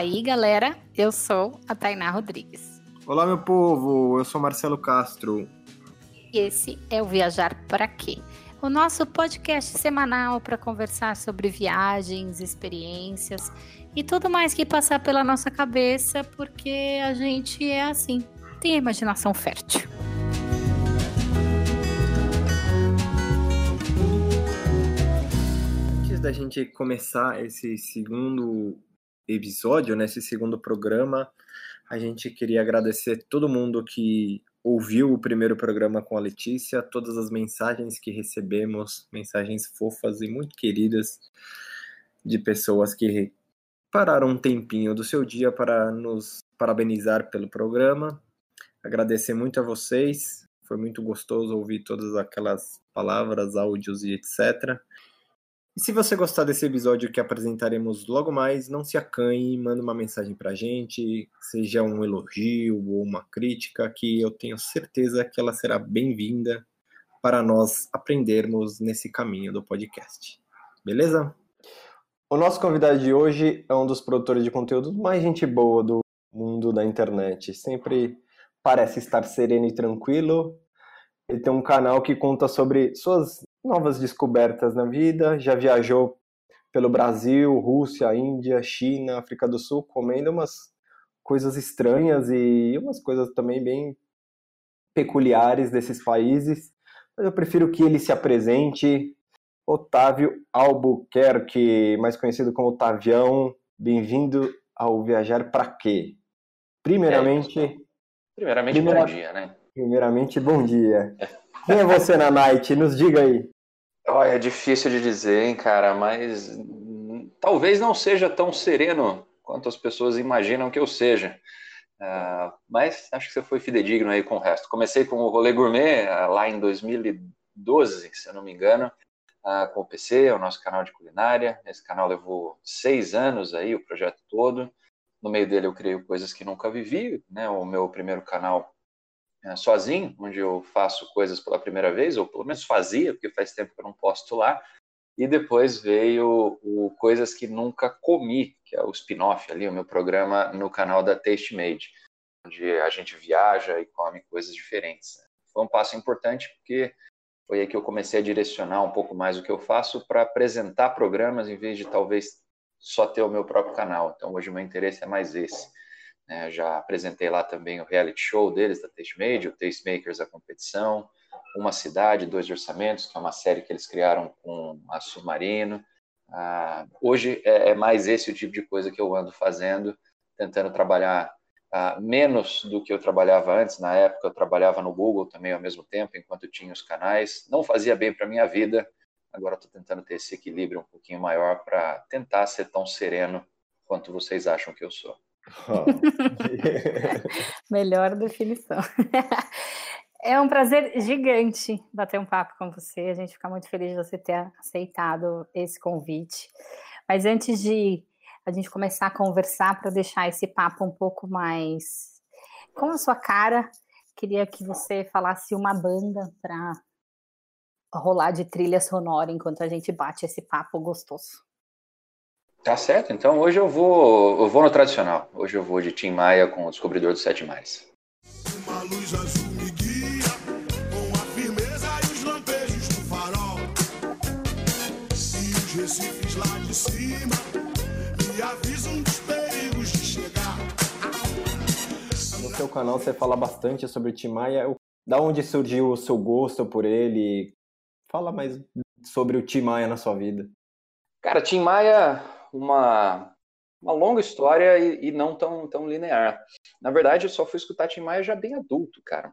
aí, galera. Eu sou a Tainá Rodrigues. Olá, meu povo. Eu sou Marcelo Castro. E esse é o Viajar para Quê? O nosso podcast semanal para conversar sobre viagens, experiências e tudo mais que passar pela nossa cabeça, porque a gente é assim, tem a imaginação fértil. Antes da gente começar esse segundo episódio, nesse segundo programa, a gente queria agradecer todo mundo que ouviu o primeiro programa com a Letícia, todas as mensagens que recebemos, mensagens fofas e muito queridas de pessoas que pararam um tempinho do seu dia para nos parabenizar pelo programa. Agradecer muito a vocês, foi muito gostoso ouvir todas aquelas palavras, áudios e etc. Se você gostar desse episódio que apresentaremos logo mais, não se acanhe, manda uma mensagem pra gente, seja um elogio ou uma crítica, que eu tenho certeza que ela será bem-vinda para nós aprendermos nesse caminho do podcast. Beleza? O nosso convidado de hoje é um dos produtores de conteúdo mais gente boa do mundo da internet. Sempre parece estar sereno e tranquilo. Ele tem um canal que conta sobre suas novas descobertas na vida, já viajou pelo Brasil, Rússia, Índia, China, África do Sul, comendo umas coisas estranhas e umas coisas também bem peculiares desses países. Mas eu prefiro que ele se apresente. Otávio Albuquerque, mais conhecido como Otavião, bem-vindo ao Viajar para Quê? Primeiramente. É, primeiramente, primeira, bom dia, né? Primeiramente, bom dia. Quem é você na night? Nos diga aí. É difícil de dizer, hein, cara, mas talvez não seja tão sereno quanto as pessoas imaginam que eu seja. Uh, mas acho que você foi fidedigno aí com o resto. Comecei com o Rolê Gourmet uh, lá em 2012, se eu não me engano, uh, com o PC, o nosso canal de culinária. Esse canal levou seis anos aí, o projeto todo. No meio dele eu criei coisas que nunca vivi, né? O meu primeiro canal é, sozinho, onde eu faço coisas pela primeira vez, ou pelo menos fazia, porque faz tempo que eu não posto lá. E depois veio o Coisas que Nunca Comi, que é o spin-off ali, o meu programa no canal da Taste Made, onde a gente viaja e come coisas diferentes. Foi um passo importante porque foi aí que eu comecei a direcionar um pouco mais o que eu faço para apresentar programas em vez de talvez só ter o meu próprio canal. Então hoje o meu interesse é mais esse. Né? Já apresentei lá também o reality show deles, da Tastemaker, o Tastemakers, a competição, Uma Cidade, Dois Orçamentos, que é uma série que eles criaram com a Submarino. Ah, hoje é, é, mais esse o tipo de coisa que eu ando fazendo, tentando trabalhar ah, menos do que eu trabalhava antes. Na época eu trabalhava no Google também ao mesmo tempo, enquanto tinha os canais. Não fazia bem para minha vida. Agora estou tentando ter esse equilíbrio um pouquinho maior para tentar ser tão sereno quanto vocês acham que eu sou. Melhor definição. É um prazer gigante bater um papo com você. A gente fica muito feliz de você ter aceitado esse convite. Mas antes de a gente começar a conversar, para deixar esse papo um pouco mais com a sua cara, queria que você falasse uma banda para rolar de trilha sonora enquanto a gente bate esse papo gostoso. Tá certo, então hoje eu vou, eu vou no tradicional. Hoje eu vou de Tim Maia com o Descobridor dos Sete Mares. Uma luz azul me guia, com a firmeza e os lampejos do farol. E os recifes lá de cima me avisam dos perigos de chegar. No seu canal você fala bastante sobre Tim Maia. Da onde surgiu o seu gosto por ele? Fala mais sobre o Tim Maia na sua vida. Cara, Tim Maia uma, uma longa história e, e, não tão, tão linear. Na verdade, eu só fui escutar Tim Maia já bem adulto, cara.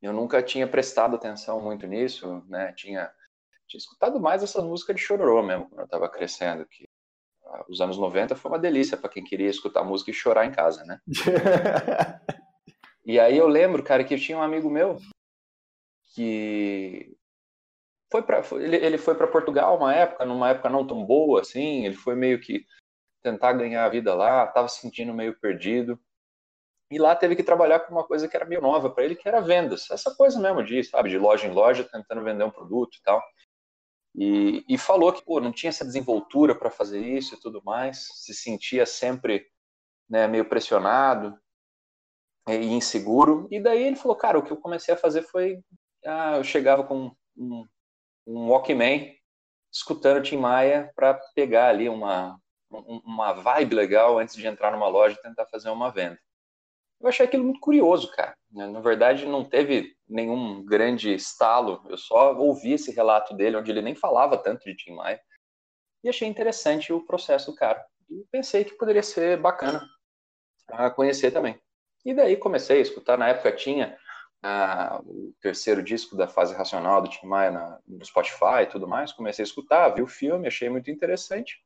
Eu nunca tinha prestado atenção muito nisso, né? Tinha, tinha escutado mais essas músicas de chororô mesmo, quando eu estava crescendo, que ah, os anos 90 foi uma delícia para quem queria escutar música e chorar em casa, né? e aí eu lembro, cara, que eu tinha um amigo meu que foi para ele, ele foi para Portugal uma época, numa época não tão boa assim, ele foi meio que tentar ganhar a vida lá, estava se sentindo meio perdido. E lá teve que trabalhar com uma coisa que era meio nova para ele, que era vendas. Essa coisa mesmo de, sabe, de loja em loja, tentando vender um produto e tal. E, e falou que pô, não tinha essa desenvoltura para fazer isso e tudo mais, se sentia sempre né, meio pressionado e inseguro. E daí ele falou, cara, o que eu comecei a fazer foi, ah, eu chegava com um, um Walkman, escutando Tim Maia para pegar ali uma, uma vibe legal antes de entrar numa loja e tentar fazer uma venda. Eu achei aquilo muito curioso, cara. Né? Na verdade, não teve nenhum grande estalo. Eu só ouvi esse relato dele, onde ele nem falava tanto de Tim Maia. E achei interessante o processo do cara. E pensei que poderia ser bacana para conhecer também. E daí comecei a escutar. Na época tinha ah, o terceiro disco da fase racional do Tim Maia na, no Spotify e tudo mais. Comecei a escutar, vi o filme, achei muito interessante.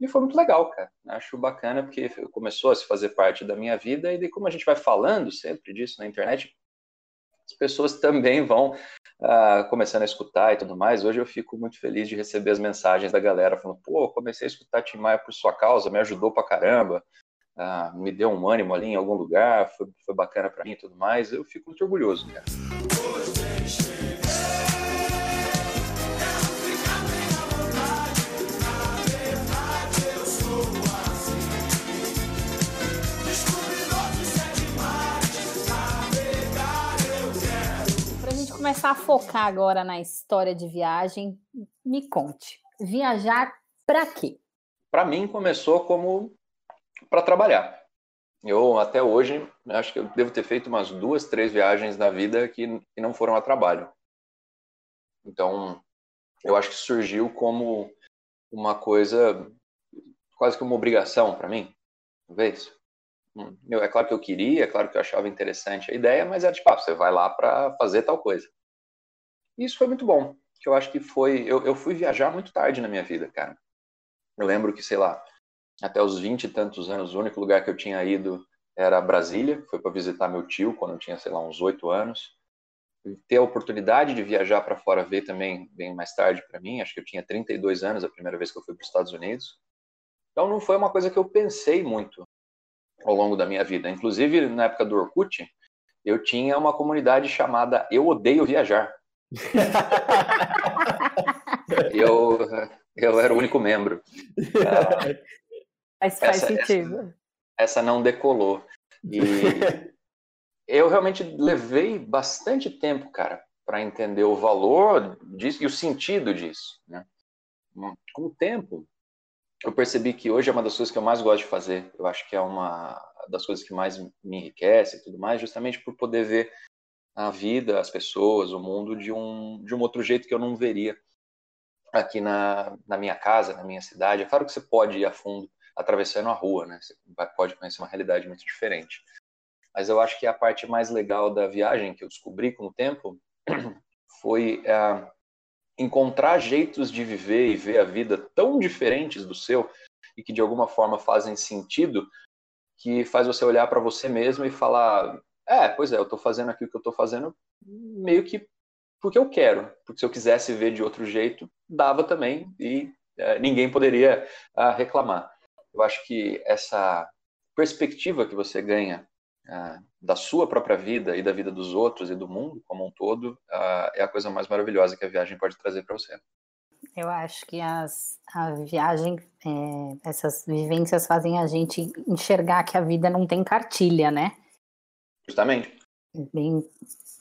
E foi muito legal, cara. Acho bacana porque começou a se fazer parte da minha vida e daí como a gente vai falando sempre disso na internet, as pessoas também vão uh, começando a escutar e tudo mais. Hoje eu fico muito feliz de receber as mensagens da galera falando, pô, comecei a escutar Tim Maia por sua causa, me ajudou pra caramba, uh, me deu um ânimo ali em algum lugar, foi, foi bacana para mim e tudo mais. Eu fico muito orgulhoso, cara. começar a focar agora na história de viagem. Me conte, viajar para quê? Para mim começou como para trabalhar. Eu até hoje acho que eu devo ter feito umas duas, três viagens na vida que, que não foram a trabalho. Então, eu acho que surgiu como uma coisa quase que uma obrigação para mim, talvez. Hum, eu, é claro que eu queria, é claro que eu achava interessante a ideia, mas era tipo, ah, você vai lá para fazer tal coisa. E isso foi muito bom, que eu acho que foi. Eu, eu fui viajar muito tarde na minha vida, cara. Eu lembro que, sei lá, até os 20 e tantos anos, o único lugar que eu tinha ido era Brasília, foi para visitar meu tio quando eu tinha, sei lá, uns 8 anos. Ter a oportunidade de viajar para fora ver também bem mais tarde para mim, acho que eu tinha 32 anos a primeira vez que eu fui para os Estados Unidos. Então não foi uma coisa que eu pensei muito ao longo da minha vida. Inclusive, na época do Orkut, eu tinha uma comunidade chamada Eu Odeio Viajar. eu, eu era o único membro. Mas faz essa, sentido. Essa, essa não decolou. E eu realmente levei bastante tempo, cara, para entender o valor disso e o sentido disso. Né? Com o tempo, eu percebi que hoje é uma das coisas que eu mais gosto de fazer. Eu acho que é uma das coisas que mais me enriquece e tudo mais, justamente por poder ver a vida, as pessoas, o mundo de um, de um outro jeito que eu não veria aqui na, na minha casa, na minha cidade. É claro que você pode ir a fundo atravessando a rua, né? Você pode conhecer uma realidade muito diferente. Mas eu acho que a parte mais legal da viagem que eu descobri com o tempo foi é, encontrar jeitos de viver e ver a vida tão diferentes do seu e que de alguma forma fazem sentido que faz você olhar para você mesmo e falar é, pois é, eu estou fazendo aqui o que eu estou fazendo meio que porque eu quero, porque se eu quisesse ver de outro jeito, dava também e é, ninguém poderia ah, reclamar. Eu acho que essa perspectiva que você ganha ah, da sua própria vida e da vida dos outros e do mundo como um todo ah, é a coisa mais maravilhosa que a viagem pode trazer para você. Eu acho que as, a viagem, é, essas vivências fazem a gente enxergar que a vida não tem cartilha, né? Justamente. Bem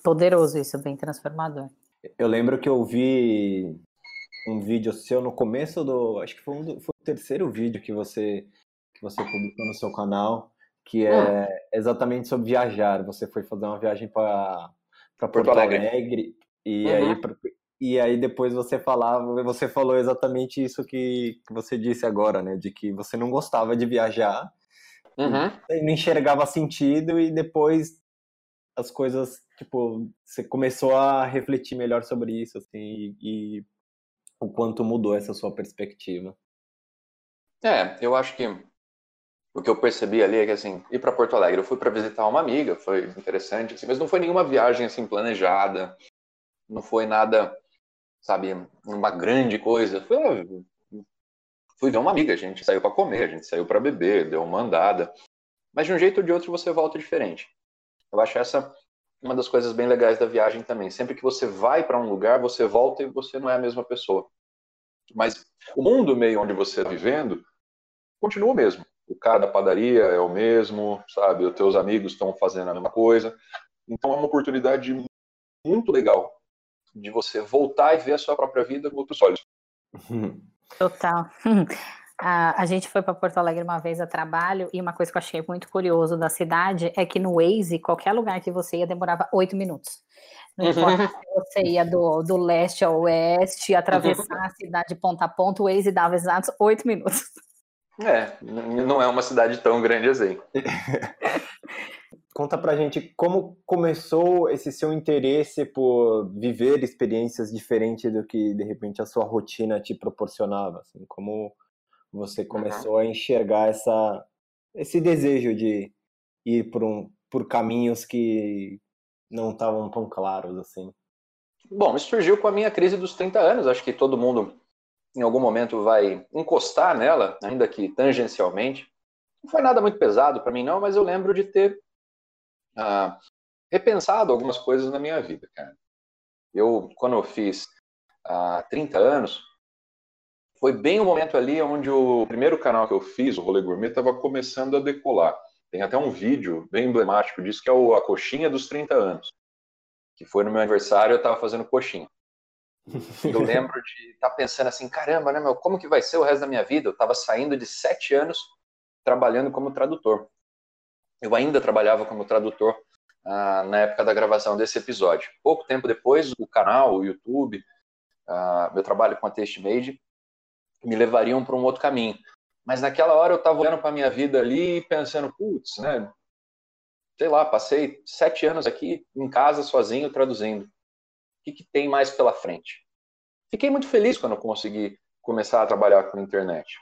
poderoso isso, bem transformador. Eu lembro que eu vi um vídeo seu no começo do. Acho que foi, um do, terceiro vídeo que você, que você publicou no seu canal, que é hum. exatamente sobre viajar. Você foi fazer uma viagem para Porto, Porto Alegre. Alegre e, uhum. aí, e aí depois você falava, você falou exatamente isso que, que você disse agora, né? De que você não gostava de viajar Uhum. não enxergava sentido e depois as coisas, tipo, você começou a refletir melhor sobre isso, assim, e, e o quanto mudou essa sua perspectiva. É, eu acho que o que eu percebi ali é que, assim, ir para Porto Alegre, eu fui para visitar uma amiga, foi interessante, assim, mas não foi nenhuma viagem, assim, planejada, não foi nada, sabe, uma grande coisa, foi, fui ver uma amiga, a gente saiu para comer, a gente saiu para beber, deu uma andada. Mas de um jeito ou de outro você volta diferente. Eu acho essa uma das coisas bem legais da viagem também. Sempre que você vai para um lugar, você volta e você não é a mesma pessoa. Mas o mundo meio onde você está vivendo continua o mesmo. o cara da padaria é o mesmo, sabe? Os teus amigos estão fazendo a mesma coisa. Então é uma oportunidade muito legal de você voltar e ver a sua própria vida com outros olhos. Total. A, a gente foi para Porto Alegre uma vez a trabalho e uma coisa que eu achei muito curioso da cidade é que no Waze, qualquer lugar que você ia demorava oito minutos. Não importa se você ia do, do leste ao oeste, atravessar a cidade de ponta a ponta, o Waze dava exatos oito minutos. É, não é uma cidade tão grande assim. Conta pra gente como começou esse seu interesse por viver experiências diferentes do que de repente a sua rotina te proporcionava, assim, como você começou uhum. a enxergar essa esse desejo de ir por um por caminhos que não estavam tão claros assim. Bom, isso surgiu com a minha crise dos 30 anos, acho que todo mundo em algum momento vai encostar nela, ainda que tangencialmente. Não foi nada muito pesado para mim, não, mas eu lembro de ter ah, repensado algumas coisas na minha vida, cara. Eu, quando eu fiz ah, 30 anos, foi bem o momento ali onde o primeiro canal que eu fiz, o Rolê Gourmet, estava começando a decolar. Tem até um vídeo bem emblemático disso, que é o, a coxinha dos 30 anos. Que foi no meu aniversário, eu estava fazendo coxinha. Eu lembro de estar tá pensando assim, caramba, né, meu, como que vai ser o resto da minha vida? Eu estava saindo de sete anos trabalhando como tradutor. Eu ainda trabalhava como tradutor ah, na época da gravação desse episódio. Pouco tempo depois, o canal, o YouTube, ah, meu trabalho com a TasteMade me levariam para um outro caminho. Mas naquela hora eu estava olhando para a minha vida ali pensando, putz, né? Sei lá, passei sete anos aqui em casa sozinho traduzindo que, que tem mais pela frente. Fiquei muito feliz quando consegui começar a trabalhar com a internet.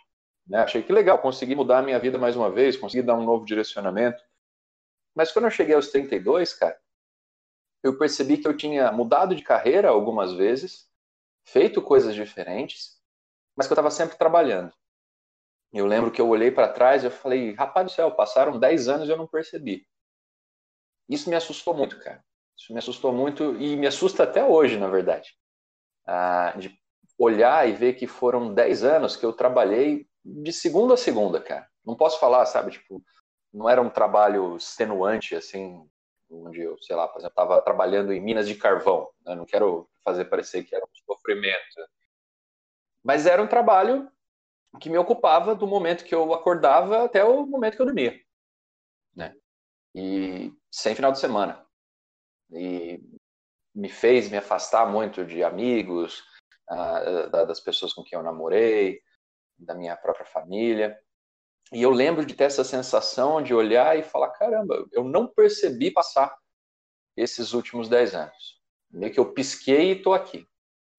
Né? Achei que legal, consegui mudar a minha vida mais uma vez, consegui dar um novo direcionamento. Mas quando eu cheguei aos 32, cara, eu percebi que eu tinha mudado de carreira algumas vezes, feito coisas diferentes, mas que eu estava sempre trabalhando. Eu lembro que eu olhei para trás e eu falei, rapaz do céu, passaram 10 anos e eu não percebi. Isso me assustou muito, cara. Isso me assustou muito e me assusta até hoje, na verdade. Ah, de olhar e ver que foram 10 anos que eu trabalhei de segunda a segunda, cara. Não posso falar, sabe, tipo, não era um trabalho extenuante, assim, onde eu, sei lá, por exemplo, estava trabalhando em minas de carvão. Né? Não quero fazer parecer que era um sofrimento. Mas era um trabalho que me ocupava do momento que eu acordava até o momento que eu dormia. Né? E sem final de semana e me fez me afastar muito de amigos, uh, das pessoas com quem eu namorei, da minha própria família. E eu lembro de ter essa sensação de olhar e falar: caramba, eu não percebi passar esses últimos dez anos. Meio que eu pisquei e estou aqui.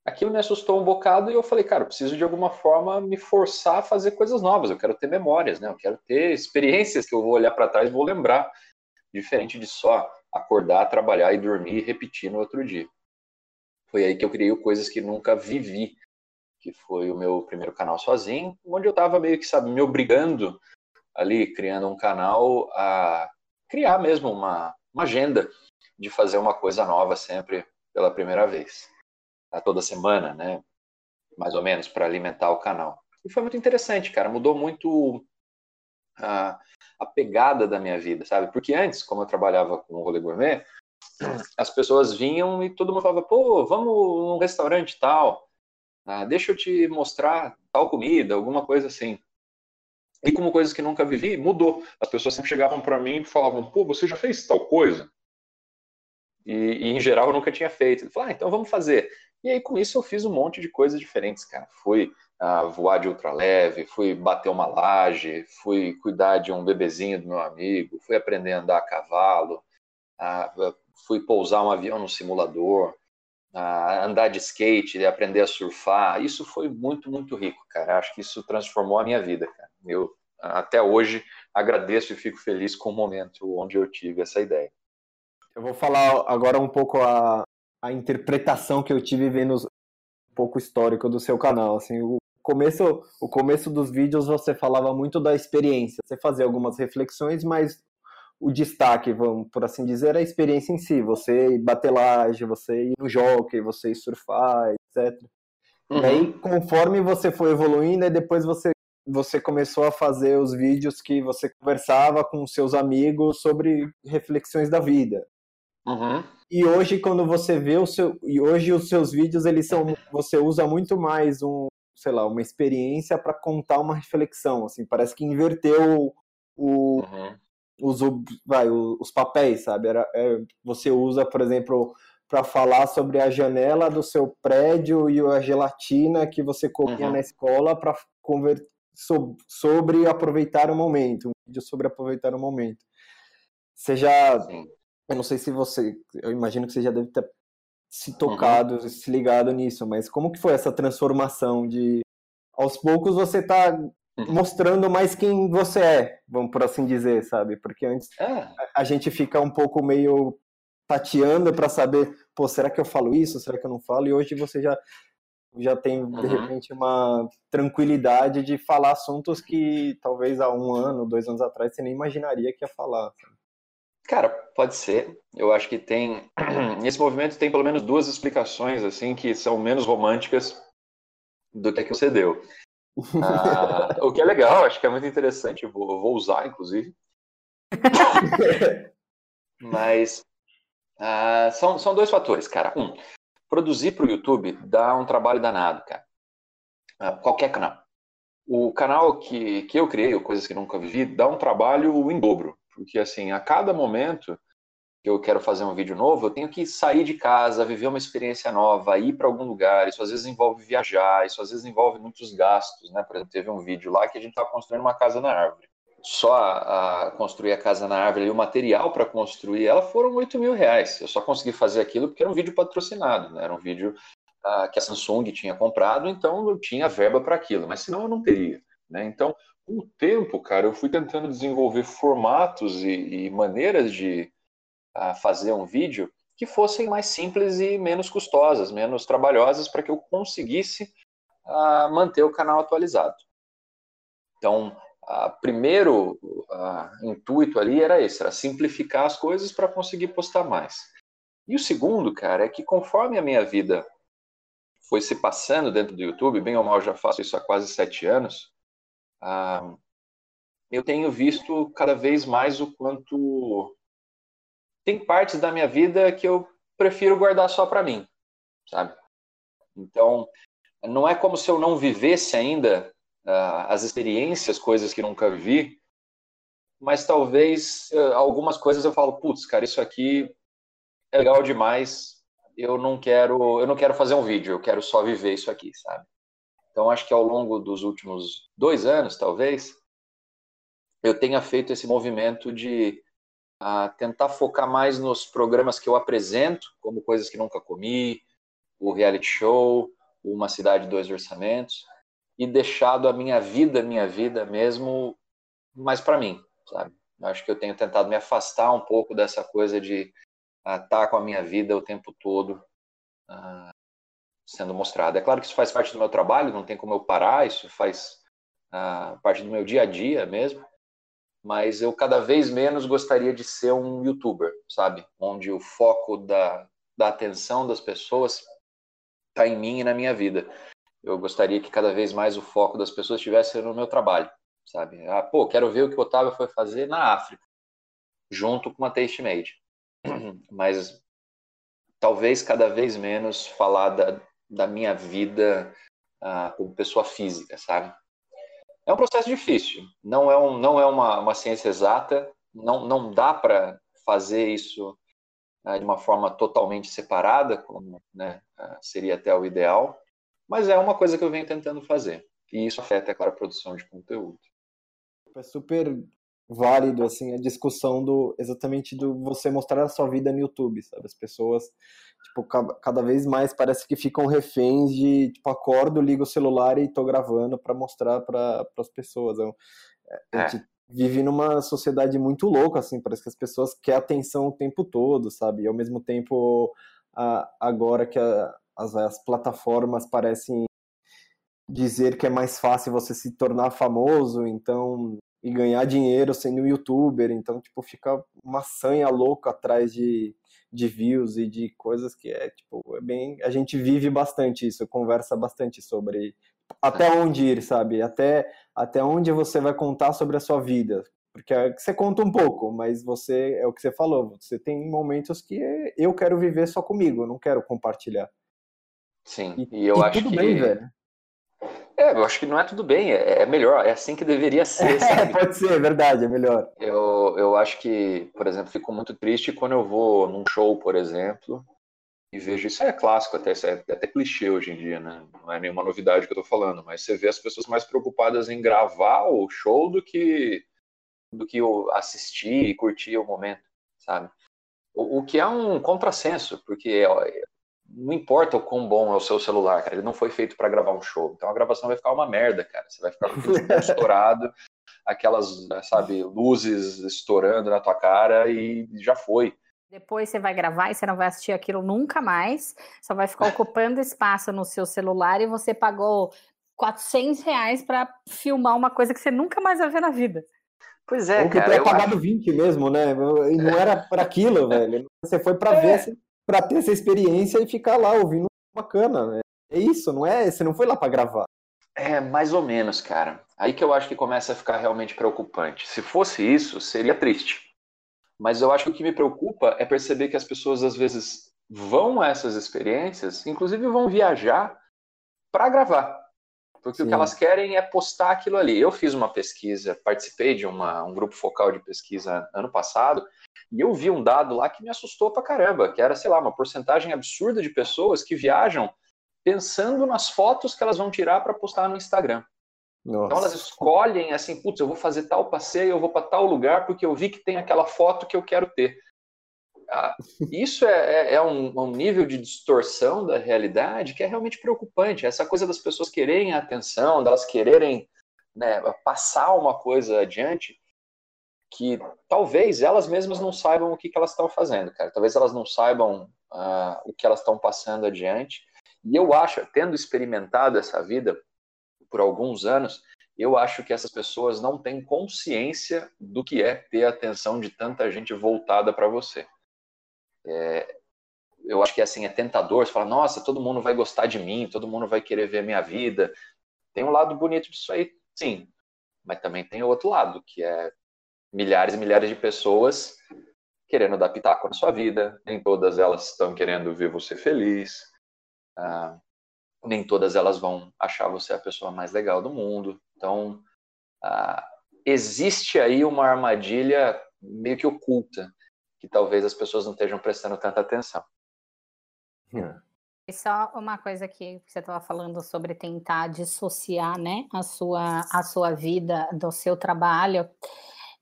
Aquilo me assustou um bocado e eu falei, cara, eu preciso de alguma forma me forçar a fazer coisas novas. Eu quero ter memórias, né? Eu quero ter experiências que eu vou olhar para trás e vou lembrar, diferente de só acordar, trabalhar e dormir e repetir no outro dia. Foi aí que eu criei coisas que nunca vivi, que foi o meu primeiro canal sozinho, onde eu estava meio que, sabe, me obrigando ali, criando um canal a criar mesmo uma, uma agenda de fazer uma coisa nova sempre pela primeira vez. A toda semana, né? Mais ou menos, para alimentar o canal. E foi muito interessante, cara. Mudou muito a, a pegada da minha vida, sabe? Porque antes, como eu trabalhava com o rolê gourmet, as pessoas vinham e todo mundo falava, pô, vamos num restaurante tal, ah, deixa eu te mostrar tal comida, alguma coisa assim. E como coisas que nunca vivi, mudou. As pessoas sempre chegavam para mim e falavam, pô, você já fez tal coisa? E, e em geral eu nunca tinha feito. Eu falava, ah, então vamos fazer. E aí com isso eu fiz um monte de coisas diferentes, cara. Fui a voar de ultraleve, fui bater uma laje, fui cuidar de um bebezinho do meu amigo, fui aprender a andar a cavalo, fui pousar um avião no simulador, andar de skate, aprender a surfar. Isso foi muito, muito rico, cara. Acho que isso transformou a minha vida, cara. Eu até hoje agradeço e fico feliz com o momento onde eu tive essa ideia. Eu vou falar agora um pouco a, a interpretação que eu tive vendo um pouco histórico do seu canal. Assim, o, começo, o começo dos vídeos você falava muito da experiência, você fazia algumas reflexões, mas o destaque, vamos por assim dizer, era a experiência em si, você bater laje, você ir no jockey, você ir surfar, etc. Uhum. E aí, conforme você foi evoluindo, aí depois você você começou a fazer os vídeos que você conversava com seus amigos sobre reflexões da vida. Uhum. E hoje, quando você vê o seu. E hoje os seus vídeos, eles são. Você usa muito mais um, sei lá, uma experiência para contar uma reflexão. Assim, parece que inverteu o, uhum. os, vai, os papéis, sabe? Era, é, você usa, por exemplo, para falar sobre a janela do seu prédio e a gelatina que você comia uhum. na escola para converter sobre aproveitar o momento, um vídeo sobre aproveitar o momento. Você já, Sim. eu não sei se você, eu imagino que você já deve ter se tocado, uhum. se ligado nisso, mas como que foi essa transformação de, aos poucos você está uhum. mostrando mais quem você é, vamos por assim dizer, sabe? Porque antes é. a, gente fica um pouco meio tateando para saber, pô, será que eu falo isso? Será que eu não falo? E hoje você já já tem de uhum. repente uma tranquilidade de falar assuntos que talvez há um ano, dois anos atrás você nem imaginaria que ia falar. Cara, pode ser. Eu acho que tem nesse movimento tem pelo menos duas explicações assim que são menos românticas do que a que você deu. Ah, o que é legal, acho que é muito interessante. Vou, vou usar, inclusive. Mas ah, são, são dois fatores, cara. Um, Produzir para o YouTube dá um trabalho danado, cara. Ah, qualquer canal. O canal que, que eu criei, Coisas que Nunca Vivi, dá um trabalho em dobro. Porque, assim, a cada momento que eu quero fazer um vídeo novo, eu tenho que sair de casa, viver uma experiência nova, ir para algum lugar. Isso às vezes envolve viajar, isso às vezes envolve muitos gastos, né? Por exemplo, teve um vídeo lá que a gente estava construindo uma casa na árvore só a, a construir a casa na árvore e o material para construir ela foram 8 mil reais. Eu só consegui fazer aquilo porque era um vídeo patrocinado, né? era um vídeo uh, que a Samsung tinha comprado, então eu tinha verba para aquilo, mas senão eu não teria. Né? Então, o tempo, cara, eu fui tentando desenvolver formatos e, e maneiras de uh, fazer um vídeo que fossem mais simples e menos custosas, menos trabalhosas, para que eu conseguisse uh, manter o canal atualizado. Então, a primeiro a, intuito ali era esse, era simplificar as coisas para conseguir postar mais. E o segundo, cara, é que conforme a minha vida foi se passando dentro do YouTube, bem ou mal já faço isso há quase sete anos, ah, eu tenho visto cada vez mais o quanto tem partes da minha vida que eu prefiro guardar só para mim, sabe? Então, não é como se eu não vivesse ainda uh, as experiências, coisas que nunca vi, mas talvez uh, algumas coisas eu falo, putz, cara, isso aqui é legal demais, eu não quero, eu não quero fazer um vídeo, eu quero só viver isso aqui, sabe? Então acho que ao longo dos últimos dois anos, talvez, eu tenha feito esse movimento de tentar focar mais nos programas que eu apresento, como coisas que nunca comi, o reality show, uma cidade dois orçamentos, e deixado a minha vida, minha vida mesmo, mais para mim, sabe? Acho que eu tenho tentado me afastar um pouco dessa coisa de estar uh, tá com a minha vida o tempo todo uh, sendo mostrada. É claro que isso faz parte do meu trabalho, não tem como eu parar, isso faz uh, parte do meu dia a dia mesmo, mas eu cada vez menos gostaria de ser um youtuber, sabe? Onde o foco da, da atenção das pessoas está em mim e na minha vida eu gostaria que cada vez mais o foco das pessoas estivesse no meu trabalho, sabe? Ah, pô, quero ver o que o Otávio foi fazer na África, junto com a Taste Made. Mas talvez cada vez menos falar da, da minha vida ah, como pessoa física, sabe? É um processo difícil, não é, um, não é uma, uma ciência exata, não, não dá para fazer isso ah, de uma forma totalmente separada, como né, ah, seria até o ideal, mas é uma coisa que eu venho tentando fazer. E isso afeta, é claro, a produção de conteúdo. É super válido assim a discussão do exatamente do você mostrar a sua vida no YouTube, sabe? As pessoas tipo cada vez mais parece que ficam reféns de tipo acordo, ligo o celular e tô gravando para mostrar para as pessoas. É, a é. gente vive numa sociedade muito louca assim, parece que as pessoas querem atenção o tempo todo, sabe? E ao mesmo tempo a, agora que a, as, as plataformas parecem dizer que é mais fácil você se tornar famoso, então e ganhar dinheiro sendo um youtuber, então tipo fica uma sanha louca atrás de, de views e de coisas que é tipo é bem a gente vive bastante isso, conversa bastante sobre até onde ir, sabe? Até, até onde você vai contar sobre a sua vida. Porque é você conta um pouco, mas você, é o que você falou, você tem momentos que eu quero viver só comigo, eu não quero compartilhar. Sim, e, e eu e acho tudo que... bem, velho. É, eu acho que não é tudo bem, é, é melhor, é assim que deveria ser. É, pode ser, é verdade, é melhor. Eu, eu acho que, por exemplo, fico muito triste quando eu vou num show, por exemplo, e vejo isso é clássico, até, é até clichê hoje em dia, né? Não é nenhuma novidade que eu tô falando, mas você vê as pessoas mais preocupadas em gravar o show do que do que assistir e curtir o momento, sabe? O, o que é um contrassenso, porque não importa o quão bom é o seu celular, cara, ele não foi feito para gravar um show. Então a gravação vai ficar uma merda, cara. Você vai ficar com tudo estourado, aquelas, sabe, luzes estourando na tua cara e já foi. Depois você vai gravar e você não vai assistir aquilo nunca mais, só vai ficar ocupando espaço no seu celular e você pagou 400 reais para filmar uma coisa que você nunca mais vai ver na vida. Pois é, Ou que cara. Ou pagado acho... 20 mesmo, né? E não era para aquilo, velho. Você foi para é. ver, para ter essa experiência e ficar lá ouvindo bacana, né? É isso, não é? Você não foi lá para gravar. É, mais ou menos, cara. Aí que eu acho que começa a ficar realmente preocupante. Se fosse isso, seria triste. Mas eu acho que o que me preocupa é perceber que as pessoas às vezes vão a essas experiências, inclusive vão viajar para gravar. Porque Sim. o que elas querem é postar aquilo ali. Eu fiz uma pesquisa, participei de uma, um grupo focal de pesquisa ano passado, e eu vi um dado lá que me assustou pra caramba, que era, sei lá, uma porcentagem absurda de pessoas que viajam pensando nas fotos que elas vão tirar para postar no Instagram. Nossa. Então elas escolhem assim, putz, eu vou fazer tal passeio, eu vou para tal lugar porque eu vi que tem aquela foto que eu quero ter. Isso é, é, é um, um, nível de distorção da realidade que é realmente preocupante. Essa coisa das pessoas quererem atenção, delas quererem né, passar uma coisa adiante, que talvez elas mesmas não saibam o que, que elas estão fazendo, cara. Talvez elas não saibam uh, o que elas estão passando adiante. E eu acho, tendo experimentado essa vida, por alguns anos, eu acho que essas pessoas não têm consciência do que é ter a atenção de tanta gente voltada para você. É, eu acho que assim é tentador, você fala, nossa, todo mundo vai gostar de mim, todo mundo vai querer ver a minha vida. Tem um lado bonito disso aí, sim, mas também tem o outro lado, que é milhares e milhares de pessoas querendo dar pitaco na sua vida, nem todas elas estão querendo ver você feliz. Ah, nem todas elas vão achar você a pessoa mais legal do mundo. Então, ah, existe aí uma armadilha meio que oculta, que talvez as pessoas não estejam prestando tanta atenção. É. E só uma coisa que você estava falando sobre tentar dissociar né, a, sua, a sua vida do seu trabalho.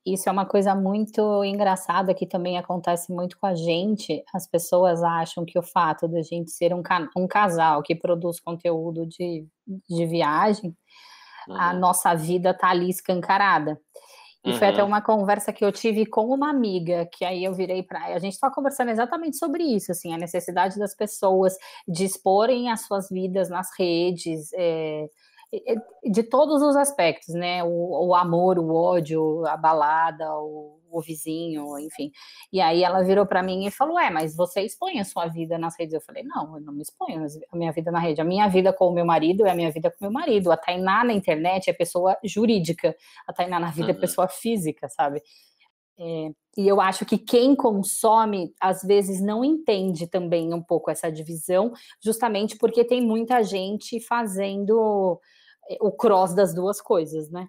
Isso é uma coisa muito engraçada que também acontece muito com a gente. As pessoas acham que o fato de a gente ser um, um casal que produz conteúdo de, de viagem, uhum. a nossa vida tá ali escancarada. E uhum. foi até uhum. uma conversa que eu tive com uma amiga, que aí eu virei para a gente estava conversando exatamente sobre isso, assim, a necessidade das pessoas de exporem as suas vidas nas redes, é, de todos os aspectos, né? O, o amor, o ódio, a balada, o, o, vizinho, enfim. E aí ela virou para mim e falou: É, mas você expõe a sua vida nas redes? Eu falei: Não, eu não me exponho a minha vida na rede. A minha vida com o meu marido é a minha vida com o meu marido. A Tainá na internet é pessoa jurídica, a Tainá na vida é uhum. é pessoa física, sabe? É, e eu acho que quem consome, às vezes, não entende também um pouco essa divisão, justamente porque tem muita gente fazendo o cross das duas coisas, né?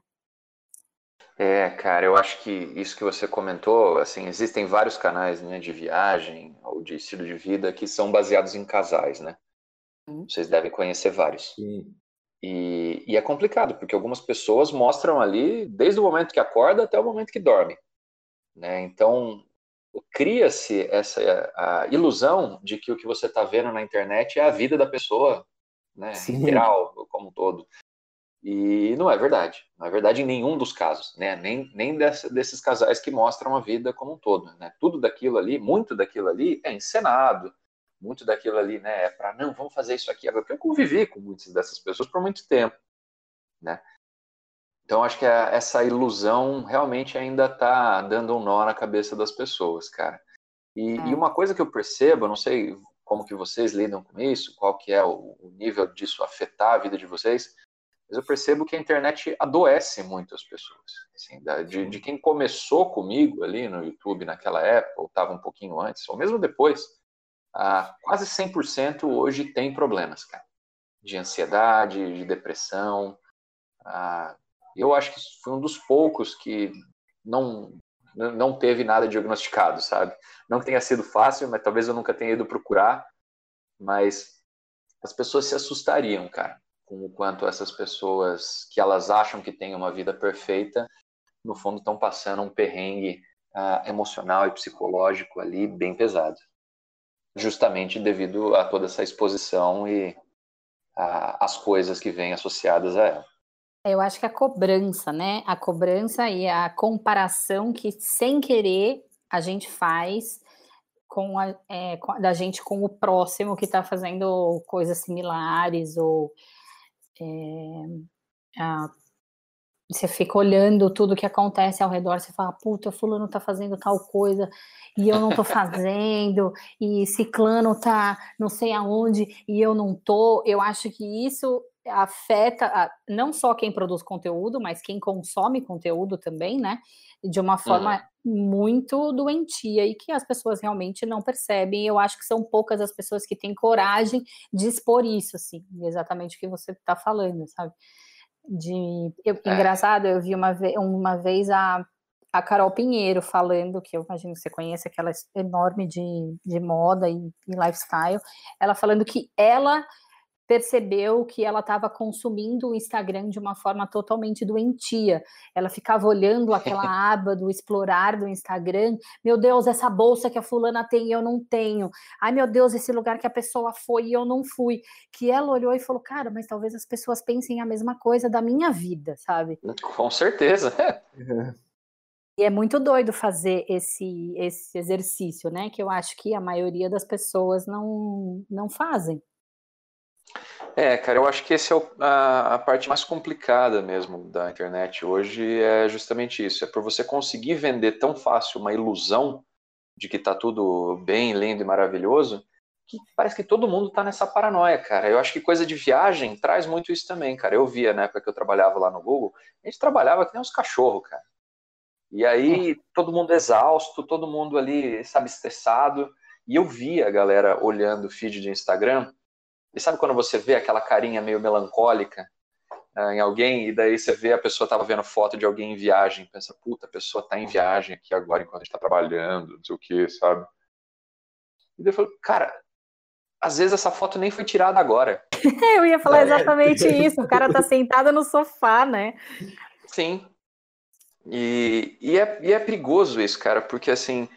É, cara, eu acho que isso que você comentou, assim, existem vários canais, né, de viagem ou de estilo de vida que são baseados em casais, né? Hum. Vocês devem conhecer vários. Sim. E, e, é complicado, porque algumas pessoas mostram ali desde o momento que acorda até o momento que dorme, né? Então, cria-se essa a ilusão de que o que você está vendo na internet é a vida da pessoa, né, Sim. geral, como um todo. E não é verdade. Não é verdade em nenhum dos casos, né? Nem, nem dessa, desses casais que mostram a vida como um todo, né? Tudo daquilo ali, muito daquilo ali é encenado. Muito daquilo ali, né, é para não, vamos fazer isso aqui agora. Porque eu convivi com muitas dessas pessoas por muito tempo, né? Então acho que a, essa ilusão realmente ainda está dando um nó na cabeça das pessoas, cara. E, é. e, uma coisa que eu percebo, eu não sei como que vocês lidam com isso, qual que é o, o nível disso afetar a vida de vocês, mas eu percebo que a internet adoece muito as pessoas. Assim, de, de, quem começou comigo ali no YouTube naquela época, ou estava um pouquinho antes, ou mesmo depois, ah, quase 100% hoje tem problemas, cara. De ansiedade, de depressão. Ah, eu acho que foi um dos poucos que não, não teve nada diagnosticado, sabe? Não que tenha sido fácil, mas talvez eu nunca tenha ido procurar, mas as pessoas se assustariam, cara, com o quanto essas pessoas que elas acham que têm uma vida perfeita, no fundo estão passando um perrengue uh, emocional e psicológico ali bem pesado, justamente devido a toda essa exposição e uh, as coisas que vêm associadas a ela. Eu acho que a cobrança, né? A cobrança e a comparação que, sem querer, a gente faz com a, é, com, da gente com o próximo que está fazendo coisas similares ou é, a, você fica olhando tudo que acontece ao redor, você fala, puta, fulano tá fazendo tal coisa e eu não tô fazendo, e ciclano tá não sei aonde e eu não tô. Eu acho que isso afeta não só quem produz conteúdo, mas quem consome conteúdo também, né? De uma forma uhum. muito doentia e que as pessoas realmente não percebem. Eu acho que são poucas as pessoas que têm coragem de expor isso, assim, exatamente o que você está falando, sabe? De eu, é. engraçado, eu vi uma, ve uma vez a, a Carol Pinheiro falando, que eu imagino que você conhece, aquela enorme de, de moda e, e lifestyle, ela falando que ela percebeu que ela estava consumindo o Instagram de uma forma totalmente doentia. Ela ficava olhando aquela aba do explorar do Instagram. Meu Deus, essa bolsa que a fulana tem e eu não tenho. Ai, meu Deus, esse lugar que a pessoa foi e eu não fui. Que ela olhou e falou, cara, mas talvez as pessoas pensem a mesma coisa da minha vida, sabe? Com certeza. E é muito doido fazer esse, esse exercício, né? Que eu acho que a maioria das pessoas não, não fazem. É, cara, eu acho que essa é a, a, parte mais complicada mesmo da internet hoje é justamente isso. É por você conseguir vender tão fácil uma ilusão de que tá tudo bem, lindo e maravilhoso, que parece que todo mundo tá nessa paranoia, cara. Eu acho que coisa de viagem traz muito isso também, cara. Eu via na época que eu trabalhava lá no Google, a gente trabalhava que nem uns cachorros, cara. E aí, todo mundo exausto, todo mundo ali, sabe, estressado. E eu via a galera olhando o feed de Instagram e sabe quando você vê aquela carinha meio melancólica uh, em alguém, e daí você vê a pessoa estava vendo foto de alguém em viagem, pensa, puta, a pessoa está em viagem aqui agora enquanto a gente está trabalhando, não sei o que, sabe? E daí eu falei, cara, às vezes essa foto nem foi tirada agora. eu ia falar é. exatamente isso, o cara tá sentado no sofá, né? Sim. E, e, é, e é perigoso isso, cara, porque assim,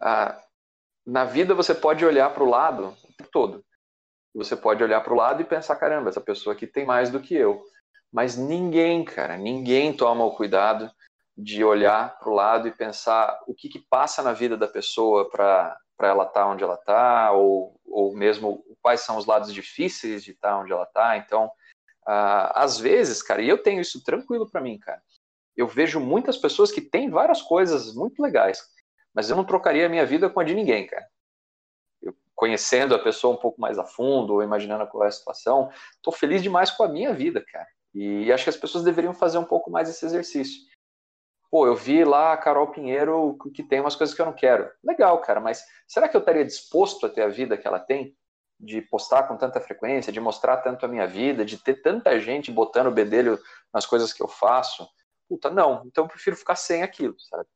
a, na vida você pode olhar para o lado o tempo todo você pode olhar para o lado e pensar, caramba, essa pessoa aqui tem mais do que eu. Mas ninguém, cara, ninguém toma o cuidado de olhar para o lado e pensar o que, que passa na vida da pessoa para ela estar tá onde ela está, ou, ou mesmo quais são os lados difíceis de estar tá onde ela está. Então, uh, às vezes, cara, e eu tenho isso tranquilo para mim, cara. Eu vejo muitas pessoas que têm várias coisas muito legais, mas eu não trocaria a minha vida com a de ninguém, cara conhecendo a pessoa um pouco mais a fundo, ou imaginando qual é a situação, estou feliz demais com a minha vida, cara. E acho que as pessoas deveriam fazer um pouco mais esse exercício. Pô, eu vi lá a Carol Pinheiro que tem umas coisas que eu não quero. Legal, cara, mas será que eu estaria disposto a ter a vida que ela tem? De postar com tanta frequência, de mostrar tanto a minha vida, de ter tanta gente botando o bedelho nas coisas que eu faço? Puta, não. Então eu prefiro ficar sem aquilo, sabe?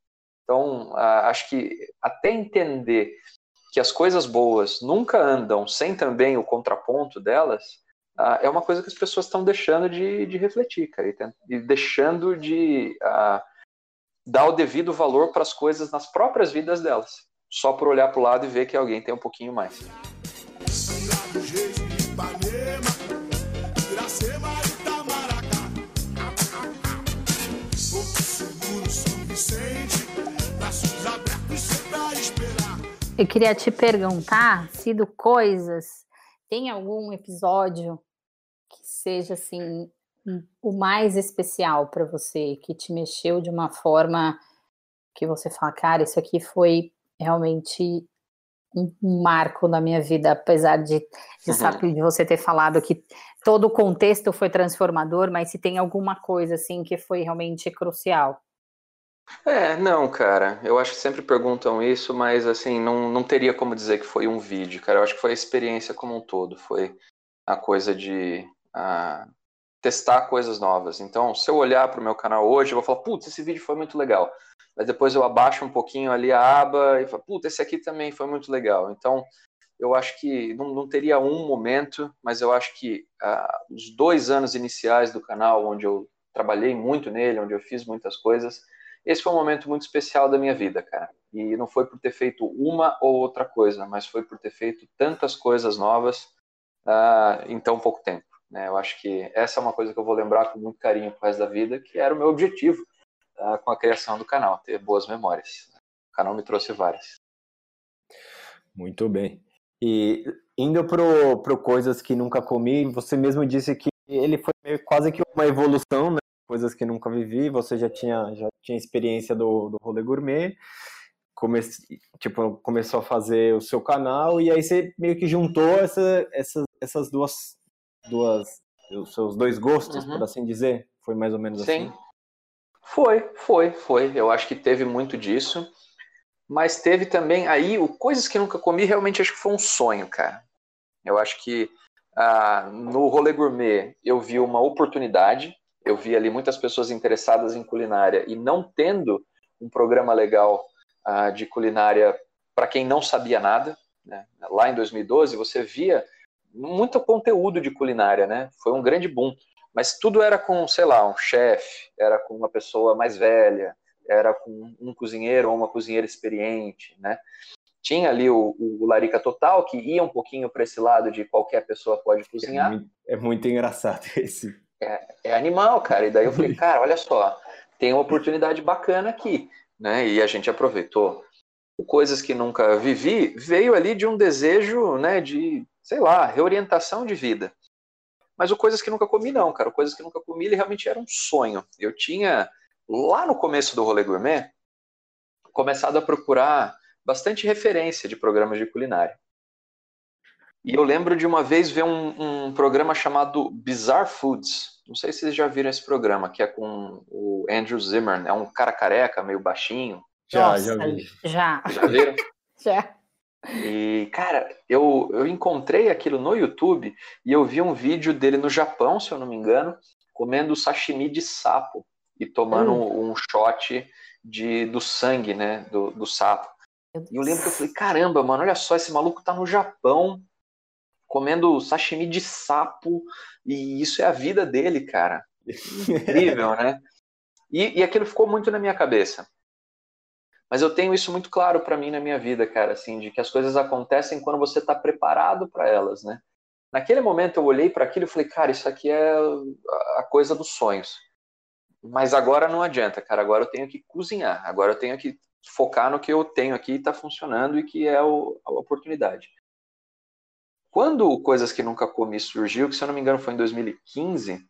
Então, acho que até entender que as coisas boas nunca andam sem também o contraponto delas, uh, é uma coisa que as pessoas estão deixando de, de refletir, cara, e, e deixando de uh, dar o devido valor para as coisas nas próprias vidas delas, só por olhar para o lado e ver que alguém tem um pouquinho mais. Eu queria te perguntar se do Coisas tem algum episódio que seja assim o mais especial para você, que te mexeu de uma forma que você fala, cara, isso aqui foi realmente um marco na minha vida, apesar de, de, saber, de você ter falado que todo o contexto foi transformador, mas se tem alguma coisa assim que foi realmente crucial. É, não, cara. Eu acho que sempre perguntam isso, mas assim, não, não teria como dizer que foi um vídeo, cara. Eu acho que foi a experiência como um todo. Foi a coisa de a, testar coisas novas. Então, se eu olhar para o meu canal hoje, eu vou falar, putz, esse vídeo foi muito legal. Mas depois eu abaixo um pouquinho ali a aba e falo, putz, esse aqui também foi muito legal. Então, eu acho que não, não teria um momento, mas eu acho que ah, os dois anos iniciais do canal, onde eu trabalhei muito nele, onde eu fiz muitas coisas, esse foi um momento muito especial da minha vida, cara. E não foi por ter feito uma ou outra coisa, mas foi por ter feito tantas coisas novas uh, em tão pouco tempo. Né? Eu acho que essa é uma coisa que eu vou lembrar com muito carinho pro resto da vida, que era o meu objetivo uh, com a criação do canal, ter boas memórias. O canal me trouxe várias. Muito bem. E indo pro, pro Coisas que Nunca Comi, você mesmo disse que ele foi quase que uma evolução, né? Coisas que nunca vivi, você já tinha, já tinha experiência do, do rolê gourmet, come, tipo, começou a fazer o seu canal, e aí você meio que juntou essa, essa, essas duas, duas, os seus dois gostos, uhum. por assim dizer? Foi mais ou menos Sim. assim? Foi, foi, foi. Eu acho que teve muito disso mas teve também aí o coisas que nunca comi realmente acho que foi um sonho cara eu acho que ah, no rolê gourmet eu vi uma oportunidade eu vi ali muitas pessoas interessadas em culinária e não tendo um programa legal ah, de culinária para quem não sabia nada né? lá em 2012 você via muito conteúdo de culinária né foi um grande boom mas tudo era com sei lá um chefe era com uma pessoa mais velha era com um cozinheiro ou uma cozinheira experiente, né? Tinha ali o, o Larica Total, que ia um pouquinho para esse lado de qualquer pessoa pode cozinhar. É muito, é muito engraçado esse. É, é, animal, cara. E daí eu falei, cara, olha só, tem uma oportunidade bacana aqui, né? E a gente aproveitou. Coisas que nunca vivi veio ali de um desejo, né, de, sei lá, reorientação de vida. Mas o Coisas que Nunca Comi, não, cara. O Coisas que Nunca Comi, ele realmente era um sonho. Eu tinha lá no começo do rolê gourmet, começado a procurar bastante referência de programas de culinária. E eu lembro de uma vez ver um, um, programa chamado Bizarre Foods. Não sei se vocês já viram esse programa, que é com o Andrew Zimmern. É um cara careca, meio baixinho. Já, Nossa, já vi. Já. Já viram? já. E, cara, eu, eu encontrei aquilo no YouTube e eu vi um vídeo dele no Japão, se eu não me engano, comendo sashimi de sapo e tomando hum. um shot de, do sangue, né, do, do sapo. E eu lembro que eu falei, caramba, mano, olha só, esse maluco tá no Japão comendo sashimi de sapo e isso é a vida dele, cara. Incrível, né? E, e aquilo ficou muito na minha cabeça. Mas eu tenho isso muito claro para mim na minha vida, cara, assim, de que as coisas acontecem quando você está preparado para elas, né? Naquele momento eu olhei para aquilo e falei, cara, isso aqui é a coisa dos sonhos. Mas agora não adianta, cara. Agora eu tenho que cozinhar. Agora eu tenho que focar no que eu tenho aqui e está funcionando e que é o, a oportunidade. Quando Coisas que Nunca Comi surgiu, que se eu não me engano foi em 2015,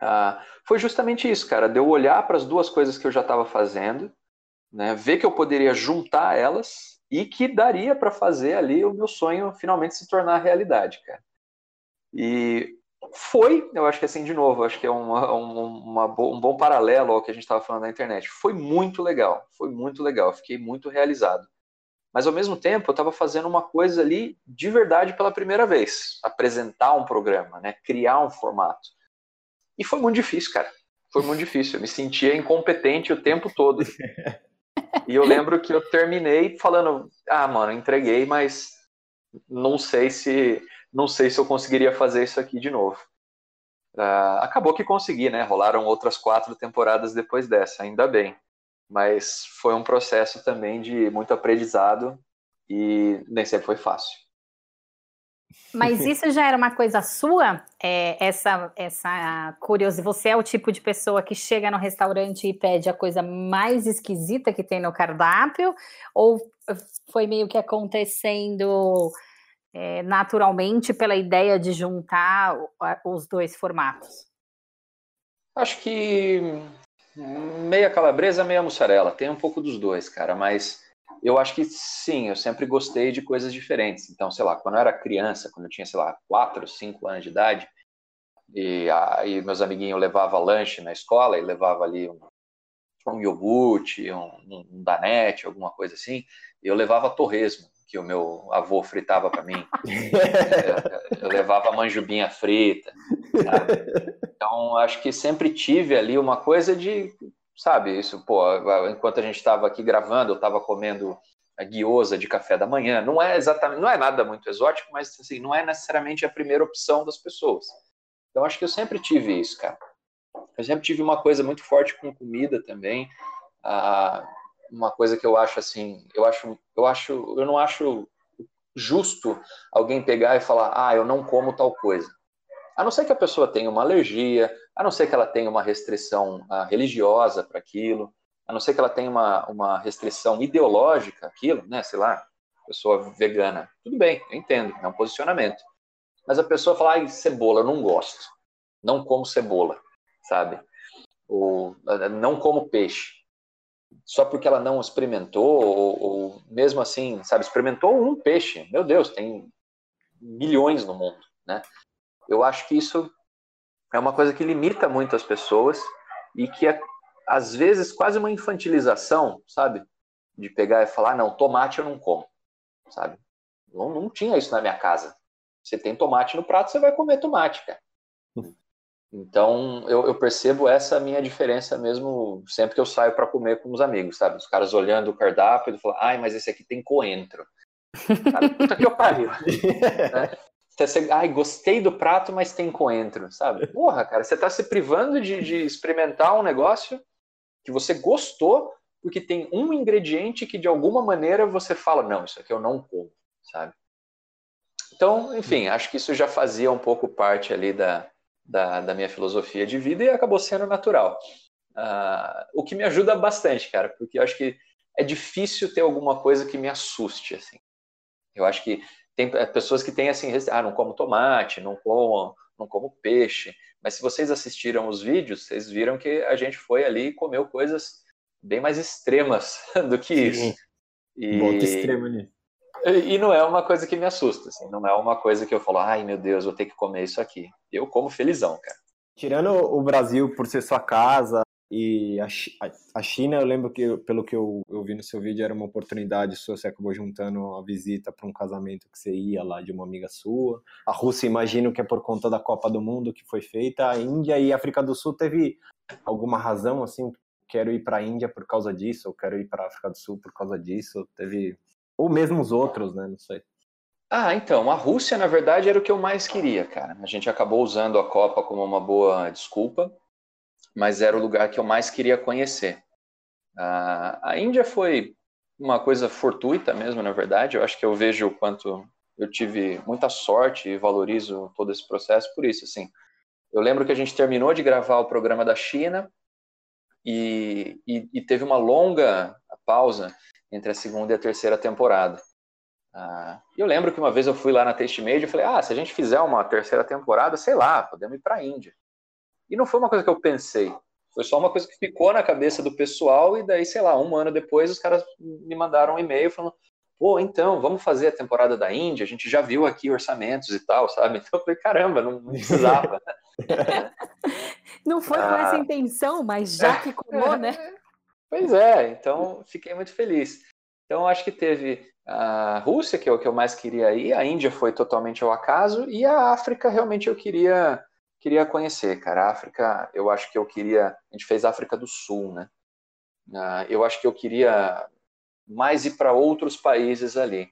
ah, foi justamente isso, cara. De eu olhar para as duas coisas que eu já estava fazendo, né, ver que eu poderia juntar elas e que daria para fazer ali o meu sonho finalmente se tornar realidade, cara. E foi, eu acho que assim, de novo, acho que é uma, um bom paralelo ao que a gente estava falando na internet. Foi muito legal, foi muito legal, fiquei muito realizado. Mas ao mesmo tempo, eu estava fazendo uma coisa ali de verdade pela primeira vez, apresentar um programa, né, criar um formato. E foi muito difícil, cara. Foi muito difícil. Eu me sentia incompetente o tempo todo. E eu lembro que eu terminei falando: "Ah, mano, entreguei, mas não sei se não sei se eu conseguiria fazer isso aqui de novo. Uh, acabou que consegui, né? Rolaram outras quatro temporadas depois dessa, ainda bem. Mas foi um processo também de muito aprendizado e nem sempre foi fácil. Mas isso já era uma coisa sua? É, essa, essa curiosidade? Você é o tipo de pessoa que chega no restaurante e pede a coisa mais esquisita que tem no cardápio? Ou foi meio que acontecendo é, naturalmente pela ideia de juntar os dois formatos? Acho que meia calabresa, meia mussarela. Tem um pouco dos dois, cara, mas eu acho que sim, eu sempre gostei de coisas diferentes. Então, sei lá, quando eu era criança, quando eu tinha, sei lá, 4, 5 anos de idade, e aí meus amiguinhos levavam lanche na escola e levava ali um, um iogurte, um, um danete, alguma coisa assim, e eu levava torresmo, que o meu avô fritava para mim. eu, eu, levava manjubinha frita. Sabe? Então, acho que sempre tive ali uma coisa de, sabe, isso, pô, enquanto a gente estava aqui gravando, eu estava comendo a guiosa de café da manhã. Não é exatamente, não é nada muito exótico, mas assim, não é necessariamente a primeira opção das pessoas. Então, acho que eu sempre tive isso, cara. Eu sempre tive uma coisa muito forte com comida também. Ah, uma coisa que eu acho assim, eu acho, eu acho, eu não acho justo alguém pegar e falar, ah, eu não como tal coisa. A não ser que a pessoa tenha uma alergia, a não ser que ela tenha uma restrição ah, religiosa para aquilo, a não ser que ela tenha uma, uma restrição ideológica aquilo, né, sei lá, pessoa vegana. Tudo bem, eu entendo, é um posicionamento. Mas a pessoa fala, ai, cebola, eu não gosto. Não como cebola sabe? Ou não como peixe. Só porque ela não experimentou, ou, ou mesmo assim, sabe, experimentou um peixe. Meu Deus, tem milhões no mundo, né? Eu acho que isso é uma coisa que limita muito as pessoas e que é, às vezes, quase uma infantilização, sabe? De pegar e falar, não, tomate eu não como, sabe? Não, não tinha isso na minha casa. Você tem tomate no prato, você vai comer tomate, cara. Então, eu, eu, percebo essa minha diferença mesmo sempre que eu saio para comer com os amigos, sabe? Os caras olhando o cardápio e falam, ai, mas esse aqui tem coentro. Cara, puta que eu pariu. né? Você, ai, gostei do prato, mas tem coentro, sabe? Porra, cara, você está se privando de, de experimentar um negócio que você gostou porque tem um ingrediente que de alguma maneira você fala, não, isso aqui eu não como, sabe? Então, enfim, acho que isso já fazia um pouco parte ali da, da, da minha filosofia de vida e acabou sendo natural. Uh, o que me ajuda bastante, cara, porque eu acho que é difícil ter alguma coisa que me assuste, assim. Eu acho que tem é, pessoas que têm assim, ah, não como tomate, não como, não como peixe, mas se vocês assistiram os vídeos, vocês viram que a gente foi ali e comeu coisas bem mais extremas do que isso. E... Muito extremo ali. E não é uma coisa que me assusta, assim, não é uma coisa que eu falo, ai meu Deus, vou ter que comer isso aqui. Eu como felizão, cara. Tirando o Brasil por ser sua casa e a China, eu lembro que, pelo que eu, eu vi no seu vídeo, era uma oportunidade sua, você acabou juntando a visita para um casamento que você ia lá de uma amiga sua. A Rússia, imagino que é por conta da Copa do Mundo que foi feita. A Índia e a África do Sul teve alguma razão, assim, quero ir para a Índia por causa disso, ou quero ir para a África do Sul por causa disso? Teve ou mesmo os outros, né? Não sei. Ah, então, a Rússia, na verdade, era o que eu mais queria, cara. A gente acabou usando a Copa como uma boa desculpa, mas era o lugar que eu mais queria conhecer. Ah, a Índia foi uma coisa fortuita mesmo, na verdade. Eu acho que eu vejo o quanto eu tive muita sorte e valorizo todo esse processo por isso, assim. Eu lembro que a gente terminou de gravar o programa da China e, e, e teve uma longa pausa entre a segunda e a terceira temporada. Ah, eu lembro que uma vez eu fui lá na Taste Made e falei, ah, se a gente fizer uma terceira temporada, sei lá, podemos ir para a Índia. E não foi uma coisa que eu pensei, foi só uma coisa que ficou na cabeça do pessoal e daí, sei lá, um ano depois os caras me mandaram um e-mail falando, pô, então, vamos fazer a temporada da Índia, a gente já viu aqui orçamentos e tal, sabe? Então eu falei, caramba, não, não precisava. não foi com essa ah. intenção, mas já que colou, né? Pois é, então fiquei muito feliz. Então acho que teve a Rússia, que é o que eu mais queria ir, a Índia foi totalmente ao acaso, e a África realmente eu queria queria conhecer, cara. A África, eu acho que eu queria. A gente fez África do Sul, né? Uh, eu acho que eu queria mais ir para outros países ali.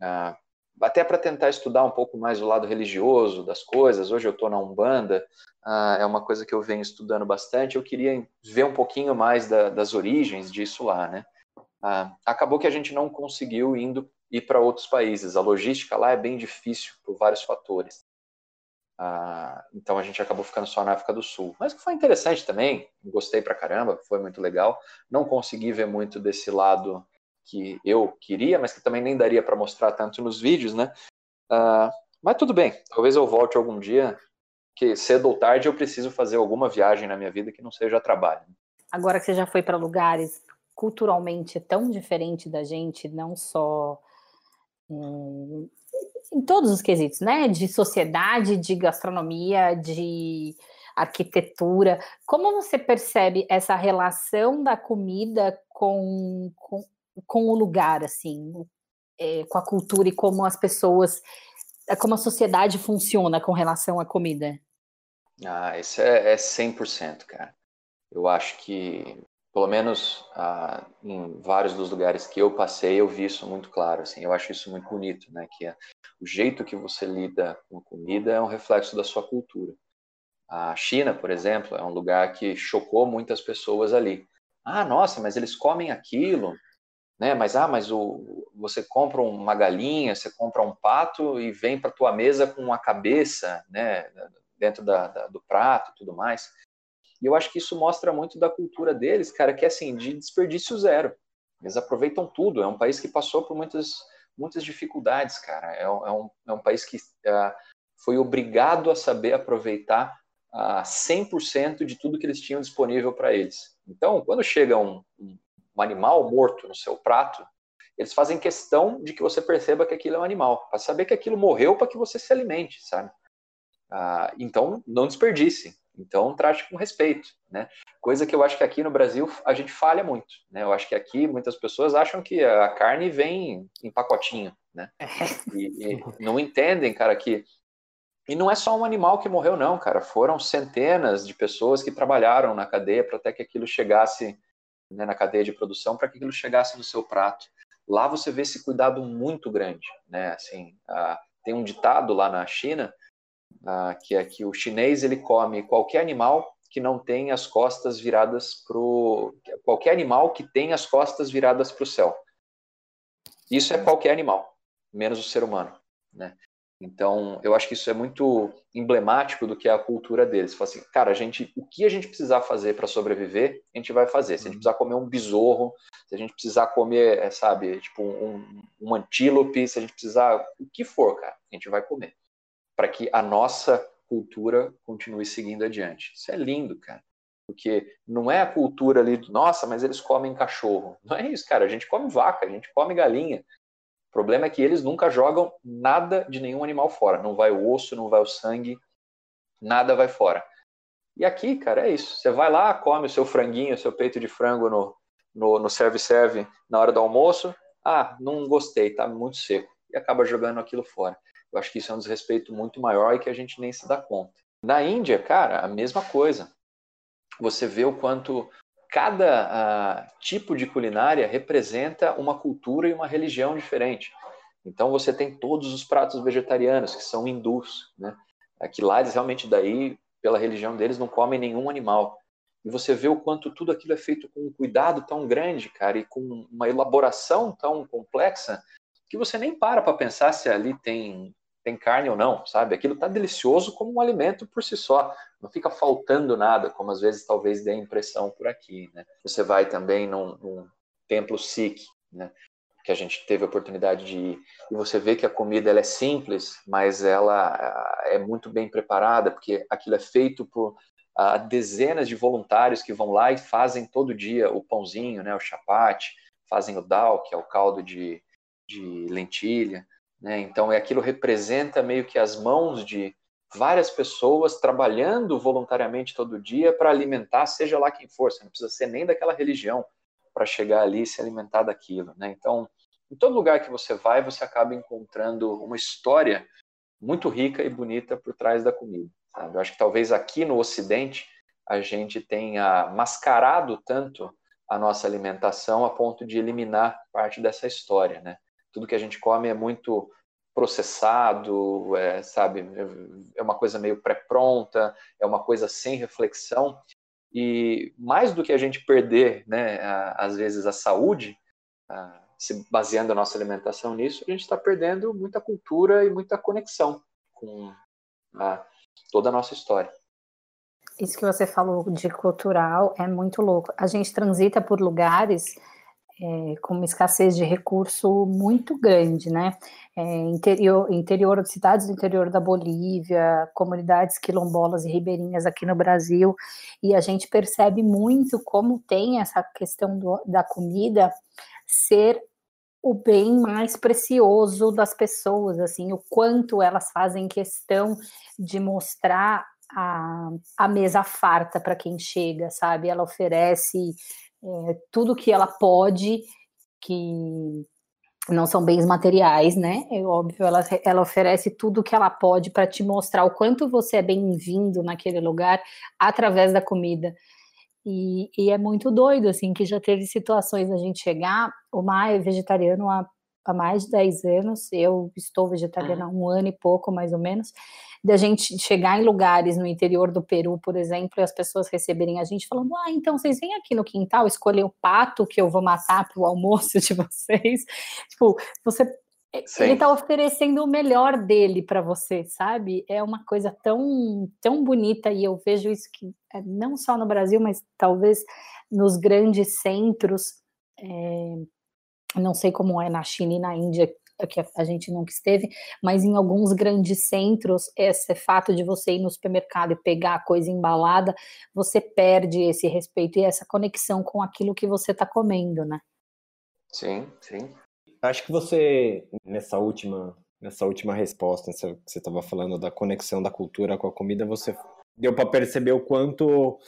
Uh, até para tentar estudar um pouco mais o lado religioso das coisas. Hoje eu estou na Umbanda, uh, é uma coisa que eu venho estudando bastante. Eu queria ver um pouquinho mais da, das origens disso lá, né? Acabou que a gente não conseguiu indo ir para outros países. A logística lá é bem difícil por vários fatores. Uh, então a gente acabou ficando só na África do Sul. Mas foi interessante também, gostei pra caramba, foi muito legal. Não consegui ver muito desse lado que eu queria, mas que também nem daria para mostrar tanto nos vídeos, né? Uh, mas tudo bem, talvez eu volte algum dia, que cedo ou tarde eu preciso fazer alguma viagem na minha vida que não seja trabalho. Agora que você já foi para lugares culturalmente tão diferente da gente, não só em todos os quesitos, né? De sociedade, de gastronomia, de arquitetura. Como você percebe essa relação da comida com, com, com o lugar, assim, é, com a cultura e como as pessoas, como a sociedade funciona com relação à comida? Ah, isso é, é 100%, cara. Eu acho que pelo menos ah, em vários dos lugares que eu passei, eu vi isso muito claro. Assim, eu acho isso muito bonito, né? Que é, o jeito que você lida com a comida é um reflexo da sua cultura. A China, por exemplo, é um lugar que chocou muitas pessoas ali. Ah, nossa, mas eles comem aquilo, né? Mas ah, mas o, você compra uma galinha, você compra um pato e vem para tua mesa com a cabeça, né? Dentro da, da, do prato, tudo mais. E eu acho que isso mostra muito da cultura deles, cara, que é assim, de desperdício zero. Eles aproveitam tudo. É um país que passou por muitas, muitas dificuldades, cara. É, um, é um, é um país que uh, foi obrigado a saber aproveitar uh, ah, 100% de tudo que eles tinham disponível para eles. Então, quando chega um, um, animal morto no seu prato, eles fazem questão de que você perceba que aquilo é um animal, para saber que aquilo morreu para que você se alimente, sabe? Uh, então, não desperdice. Então, trate com respeito, né? Coisa que eu acho que aqui no Brasil a gente falha muito, né? Eu acho que aqui muitas pessoas acham que a carne vem em pacotinho, né? É. E, e não entendem, cara, que e não é só um animal que morreu, não, cara. Foram centenas de pessoas que trabalharam na cadeia para até que aquilo chegasse né, na cadeia de produção, para que aquilo chegasse no seu prato. Lá você vê esse cuidado muito grande, né? Assim, ah, tem um ditado lá na China ah, que é que o chinês ele come qualquer animal que não tem as costas viradas para qualquer animal que tem as costas viradas para o céu. Isso é qualquer animal, menos o ser humano, né? Então, eu acho que isso é muito emblemático do que é a cultura deles. Fala assim, cara, a gente, o que a gente precisar fazer para sobreviver, a gente vai fazer. Se a gente precisar comer um besouro, se a gente precisar comer, sabe, tipo um, um antílope, se a gente precisar, o que for, cara, a gente vai comer para que a nossa cultura continue seguindo adiante. Isso é lindo, cara. Porque não é a cultura ali nossa, mas eles comem cachorro. Não é isso, cara. A gente come vaca, a gente come galinha. O problema é que eles nunca jogam nada de nenhum animal fora. Não vai o osso, não vai o sangue, nada vai fora. E aqui, cara, é isso. Você vai lá, come o seu franguinho, o seu peito de frango no, no, no serve-serve na hora do almoço. Ah, não gostei, tá muito seco. E acaba jogando aquilo fora. Eu acho que isso é um desrespeito muito maior e que a gente nem se dá conta. Na Índia, cara, a mesma coisa. Você vê o quanto cada uh, tipo de culinária representa uma cultura e uma religião diferente. Então você tem todos os pratos vegetarianos que são hindus, né? Aqui lá eles realmente daí pela religião deles não comem nenhum animal. E você vê o quanto tudo aquilo é feito com um cuidado tão grande, cara, e com uma elaboração tão complexa que você nem para para pensar se ali tem tem carne ou não, sabe? Aquilo está delicioso como um alimento por si só. Não fica faltando nada, como às vezes talvez dê a impressão por aqui, né? Você vai também num, num templo Sikh, né? Que a gente teve a oportunidade de ir, e você vê que a comida ela é simples, mas ela ah, é muito bem preparada, porque aquilo é feito por uh, dezenas de voluntários que vão lá e fazem todo dia o pãozinho, né? O chapate, fazem o dal, que é o caldo de, de lentilha, né? Então, aquilo representa meio que as mãos de várias pessoas trabalhando voluntariamente todo dia para alimentar, seja lá quem for, você não precisa ser nem daquela religião para chegar ali e se alimentar daquilo. Né? Então, em todo lugar que você vai, você acaba encontrando uma história muito rica e bonita por trás da comida. Sabe? Eu acho que talvez aqui no Ocidente a gente tenha mascarado tanto a nossa alimentação a ponto de eliminar parte dessa história, né? Tudo que a gente come é muito processado, é, sabe, é uma coisa meio pré-pronta, é uma coisa sem reflexão. E mais do que a gente perder, né, a, às vezes, a saúde, a, se baseando a nossa alimentação nisso, a gente está perdendo muita cultura e muita conexão com a, toda a nossa história. Isso que você falou de cultural é muito louco. A gente transita por lugares é, com uma escassez de recurso muito grande, né? É, interior, interior, cidades do interior da Bolívia, comunidades quilombolas e ribeirinhas aqui no Brasil, e a gente percebe muito como tem essa questão do, da comida ser o bem mais precioso das pessoas, assim, o quanto elas fazem questão de mostrar a, a mesa farta para quem chega, sabe? Ela oferece é, tudo que ela pode, que não são bens materiais, né? É óbvio, ela, ela oferece tudo que ela pode para te mostrar o quanto você é bem-vindo naquele lugar através da comida. E, e, é muito doido, assim, que já teve situações a gente chegar. O Maia é vegetariano há, há mais de 10 anos, eu estou vegetariana há um ano e pouco, mais ou menos da gente chegar em lugares no interior do Peru, por exemplo, e as pessoas receberem a gente falando: ah, então vocês vêm aqui no quintal escolher o pato que eu vou matar para o almoço de vocês. tipo, você. Sim. Ele está oferecendo o melhor dele para você, sabe? É uma coisa tão, tão bonita e eu vejo isso que é, não só no Brasil, mas talvez nos grandes centros. É, não sei como é na China e na Índia, que a gente nunca esteve, mas em alguns grandes centros, esse fato de você ir no supermercado e pegar a coisa embalada, você perde esse respeito e essa conexão com aquilo que você está comendo, né? Sim, sim. Acho que você, nessa última, nessa última resposta, que você estava falando da conexão da cultura com a comida, você deu para perceber o quanto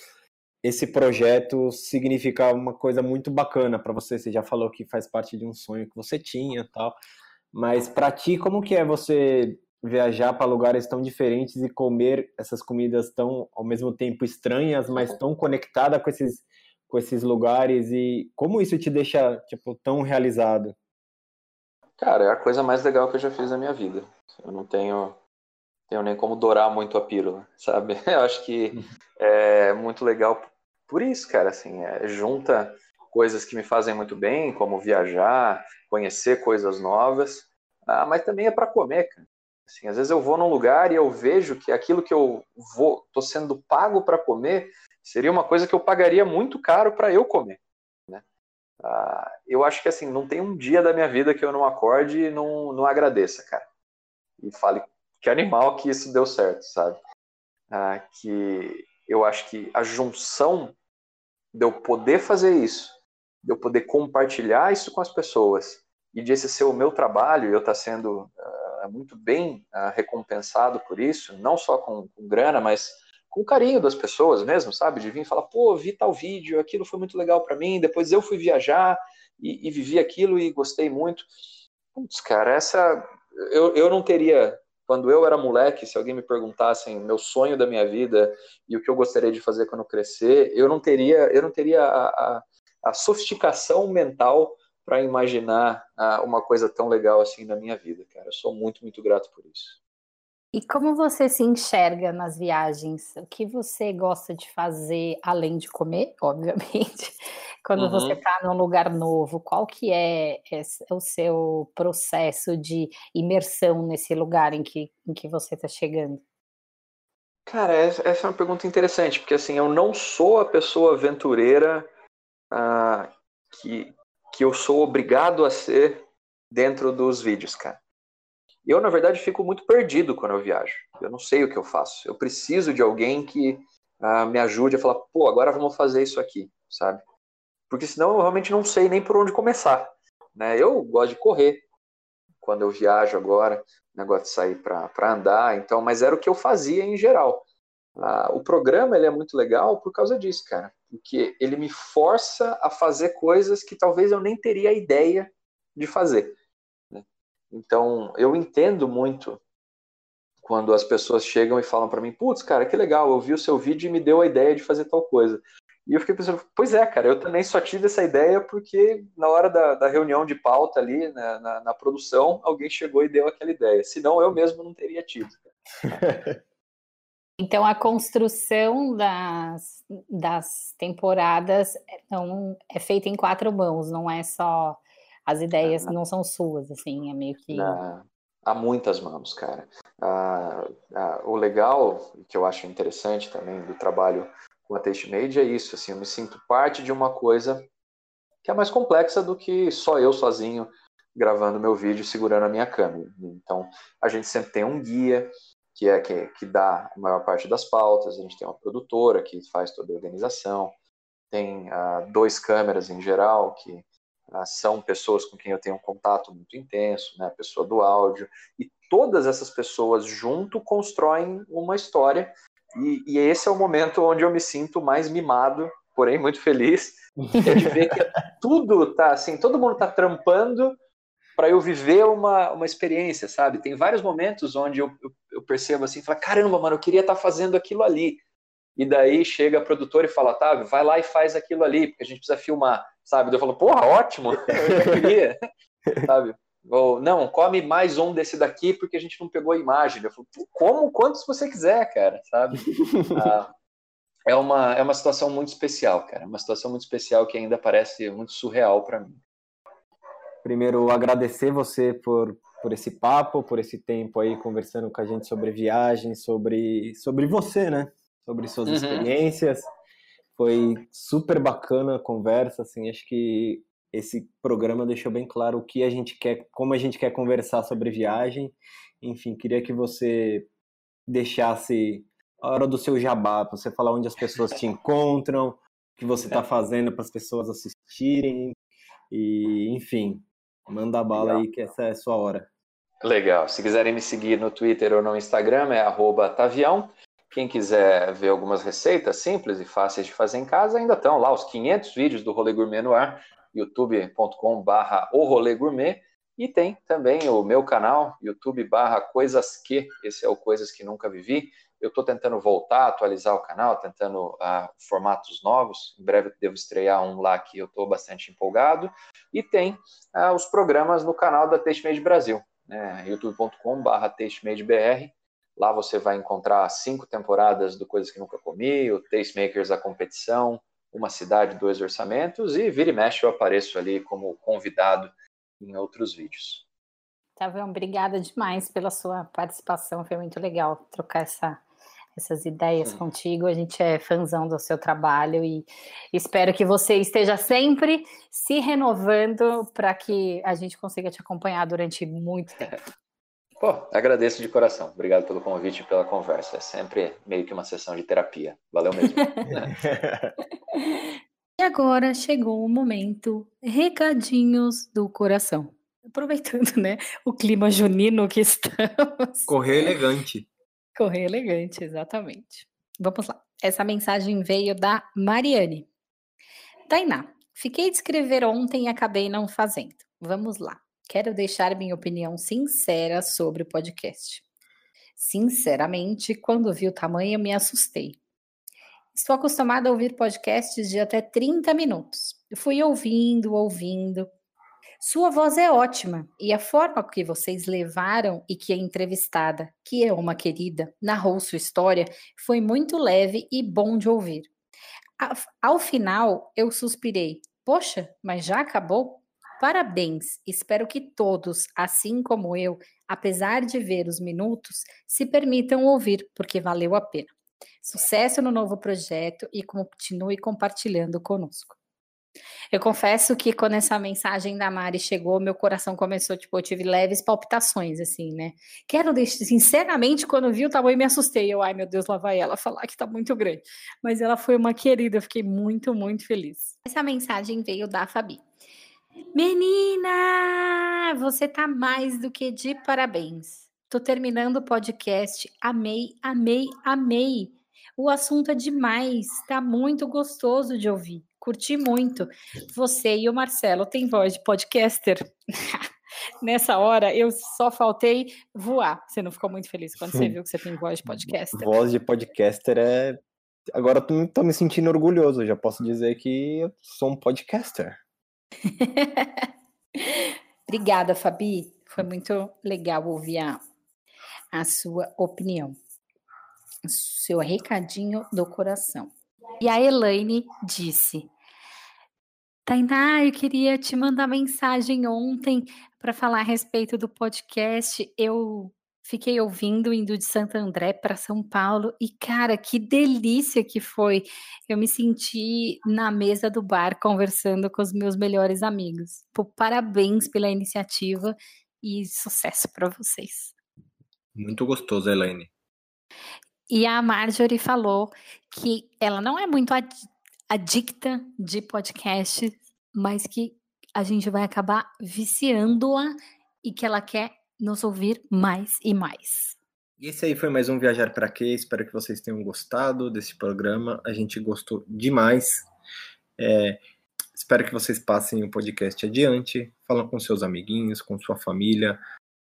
esse projeto significa uma coisa muito bacana para você. Você já falou que faz parte de um sonho que você tinha, tal. Mas para ti, como que é você viajar para lugares tão diferentes e comer essas comidas tão ao mesmo tempo estranhas, mas tão conectada com esses com esses lugares e como isso te deixa tipo tão realizado? Cara, é a coisa mais legal que eu já fiz na minha vida. Eu não tenho tenho nem como dourar muito a pílula, sabe? Eu acho que uhum. é muito legal por isso, cara, assim, é, junta coisas que me fazem muito bem, como viajar, conhecer coisas novas, ah, mas também é para comer, cara. Assim, às vezes eu vou num lugar e eu vejo que aquilo que eu vou, tô sendo pago para comer, seria uma coisa que eu pagaria muito caro para eu comer. Né? Ah, eu acho que assim, não tem um dia da minha vida que eu não acorde e não, não agradeça, cara. E fale que animal que isso deu certo, sabe? Ah, que eu acho que a junção de eu poder fazer isso de eu poder compartilhar isso com as pessoas e de esse ser o meu trabalho, eu estar tá sendo uh, muito bem uh, recompensado por isso, não só com, com, grana, mas com carinho das pessoas mesmo, sabe? De vir e falar, pô, vi tal vídeo, aquilo foi muito legal para mim, depois eu fui viajar e, e, vivi aquilo e gostei muito. Putz, cara, essa. Eu, eu não teria. Quando eu era moleque, se alguém me perguntasse meu sonho da minha vida e o que eu gostaria de fazer quando crescer, eu não teria, eu não teria a, a a sofisticação mental para imaginar ah, uma coisa tão legal assim na minha vida, cara. Eu sou muito, muito grato por isso. E como você se enxerga nas viagens? O que você gosta de fazer além de comer, obviamente? Quando uhum. você está num lugar novo, qual que é o seu processo de imersão nesse lugar em que, em que você está chegando? Cara, essa é uma pergunta interessante, porque assim, eu não sou a pessoa aventureira ah, que, que eu sou obrigado a ser dentro dos vídeos, cara. Eu, na verdade, fico muito perdido quando eu viajo. Eu não sei o que eu faço. Eu preciso de alguém que ah, me ajude a falar, pô, agora vamos fazer isso aqui, sabe? Porque senão eu realmente não sei nem por onde começar. Né? Eu gosto de correr quando eu viajo agora, negócio de sair para andar, então, mas era o que eu fazia em geral. Ah, o programa ele é muito legal por causa disso, cara porque ele me força a fazer coisas que talvez eu nem teria ideia de fazer. Né? Então, eu entendo muito quando as pessoas chegam e falam para mim, putz, cara, que legal, eu vi o seu vídeo e me deu a ideia de fazer tal coisa. E eu fiquei pensando, pois é, cara, eu também só tive essa ideia porque na hora da, da reunião de pauta ali, né, na, na, produção, alguém chegou e deu aquela ideia. Senão eu mesmo não teria tido. Então, a construção das, das temporadas não, é feita em quatro mãos, não é só. As ideias não são suas, assim, é meio que. Não, há muitas mãos, cara. Ah, ah, o legal, que eu acho interessante também do trabalho com a Taste Made é isso, assim, eu me sinto parte de uma coisa que é mais complexa do que só eu sozinho gravando meu vídeo segurando a minha câmera. Então, a gente sempre tem um guia, que é que, que dá a maior parte das pautas, a gente tem uma produtora que faz toda a organização, tem uh, dois câmeras em geral, que uh, são pessoas com quem eu tenho um contato muito intenso, né, a pessoa do áudio, e todas essas pessoas junto constroem uma história, e, e esse é o momento onde eu me sinto mais mimado, porém muito feliz, é de ver que tudo tá assim, todo mundo tá trampando para eu viver uma, uma experiência, sabe? Tem vários momentos onde eu, eu, eu percebo assim, fala, caramba, mano, eu queria estar tá fazendo aquilo ali. E daí chega a produtora e fala, tá, vai lá e faz aquilo ali, porque a gente precisa filmar, sabe? Eu falo, porra, ótimo, eu queria, sabe? Ou, não, come mais um desse daqui porque a gente não pegou a imagem. Eu falo, como, quantos você quiser, cara, sabe? Ah, é, uma, é uma situação muito especial, cara. Uma situação muito especial que ainda parece muito surreal para mim. Primeiro, agradecer você por, por esse papo, por esse tempo aí conversando com a gente sobre viagem, sobre, sobre você, né? Sobre suas uhum. experiências. Foi super bacana a conversa, assim, acho que esse programa deixou bem claro o que a gente quer, como a gente quer conversar sobre viagem. Enfim, queria que você deixasse a hora do seu jabá, para você falar onde as pessoas te encontram, o que você está fazendo para as pessoas assistirem, e enfim, Manda a bala Legal. aí que essa é a sua hora. Legal. Se quiserem me seguir no Twitter ou no Instagram, é Tavião. Quem quiser ver algumas receitas simples e fáceis de fazer em casa, ainda estão lá os 500 vídeos do Rolê Gourmet no ar, youtube.com.br o Rolê Gourmet. E tem também o meu canal, youtube barra Coisas Que, esse é o Coisas Que Nunca Vivi. Eu estou tentando voltar, atualizar o canal, tentando uh, formatos novos. Em breve devo estrear um lá que eu estou bastante empolgado. E tem uh, os programas no canal da TasteMade Brasil, né? youtube.com.br TasteMadeBR. Lá você vai encontrar cinco temporadas do Coisas que Nunca Comi, o Tastemakers a Competição, Uma Cidade, Dois Orçamentos, e vira e mexe eu apareço ali como convidado em outros vídeos. Tavião, obrigada demais pela sua participação, foi muito legal trocar essa, essas ideias Sim. contigo. A gente é fãzão do seu trabalho e espero que você esteja sempre se renovando para que a gente consiga te acompanhar durante muito tempo. Pô, agradeço de coração. Obrigado pelo convite e pela conversa. É sempre meio que uma sessão de terapia. Valeu mesmo. e agora chegou o momento recadinhos do coração. Aproveitando, né, o clima junino que estamos. Correr elegante. Correr elegante, exatamente. Vamos lá. Essa mensagem veio da Mariane. Tainá, fiquei de escrever ontem e acabei não fazendo. Vamos lá. Quero deixar minha opinião sincera sobre o podcast. Sinceramente, quando vi o tamanho, me assustei. Estou acostumada a ouvir podcasts de até 30 minutos. Eu fui ouvindo, ouvindo, sua voz é ótima e a forma que vocês levaram e que a entrevistada, que é uma querida, narrou sua história foi muito leve e bom de ouvir. Ao final, eu suspirei: Poxa, mas já acabou? Parabéns! Espero que todos, assim como eu, apesar de ver os minutos, se permitam ouvir, porque valeu a pena. Sucesso no novo projeto e continue compartilhando conosco. Eu confesso que quando essa mensagem da Mari chegou, meu coração começou, tipo, eu tive leves palpitações, assim, né? Quero deixar, sinceramente, quando vi o tamanho, me assustei. Eu, ai meu Deus, lá vai ela falar que tá muito grande. Mas ela foi uma querida, eu fiquei muito, muito feliz. Essa mensagem veio da Fabi. Menina, você tá mais do que de parabéns. Tô terminando o podcast. Amei, amei, amei. O assunto é demais, tá muito gostoso de ouvir. Curti muito. Você e o Marcelo têm voz de podcaster. Nessa hora, eu só faltei voar. Você não ficou muito feliz quando você viu que você tem voz de podcaster? Voz de podcaster é. Agora tô, tô me sentindo orgulhoso. Já posso dizer que eu sou um podcaster. Obrigada, Fabi. Foi muito legal ouvir a, a sua opinião. Seu recadinho do coração. E a Elaine disse: Tainá, eu queria te mandar mensagem ontem para falar a respeito do podcast. Eu fiquei ouvindo indo de Santo André para São Paulo e cara, que delícia que foi. Eu me senti na mesa do bar conversando com os meus melhores amigos. Pô, parabéns pela iniciativa e sucesso para vocês. Muito gostoso, Elaine. E a Marjorie falou que ela não é muito ad adicta de podcast, mas que a gente vai acabar viciando-a e que ela quer nos ouvir mais e mais. E esse aí foi mais um Viajar para Quê? Espero que vocês tenham gostado desse programa. A gente gostou demais. É, espero que vocês passem o podcast adiante. Falam com seus amiguinhos, com sua família.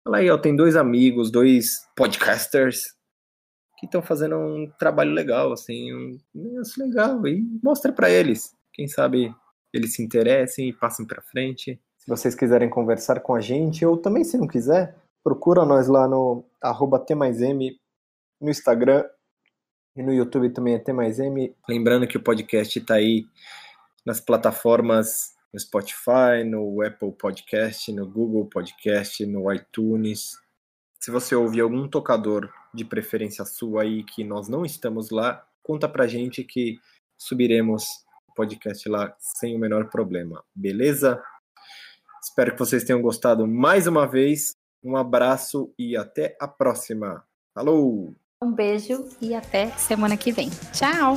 Fala aí, ó, tem dois amigos, dois podcasters que estão fazendo um trabalho legal, assim, um negócio legal. E mostra para eles. Quem sabe eles se interessem e passem para frente. Se vocês quiserem conversar com a gente, ou também se não quiser, procura nós lá no arroba T+M no Instagram e no YouTube também é T mais M. Lembrando que o podcast está aí nas plataformas no Spotify, no Apple Podcast, no Google Podcast, no iTunes. Se você ouvir algum tocador de preferência sua aí que nós não estamos lá, conta pra gente que subiremos o podcast lá sem o menor problema. Beleza? Espero que vocês tenham gostado mais uma vez. Um abraço e até a próxima. Falou! Um beijo e até semana que vem. Tchau!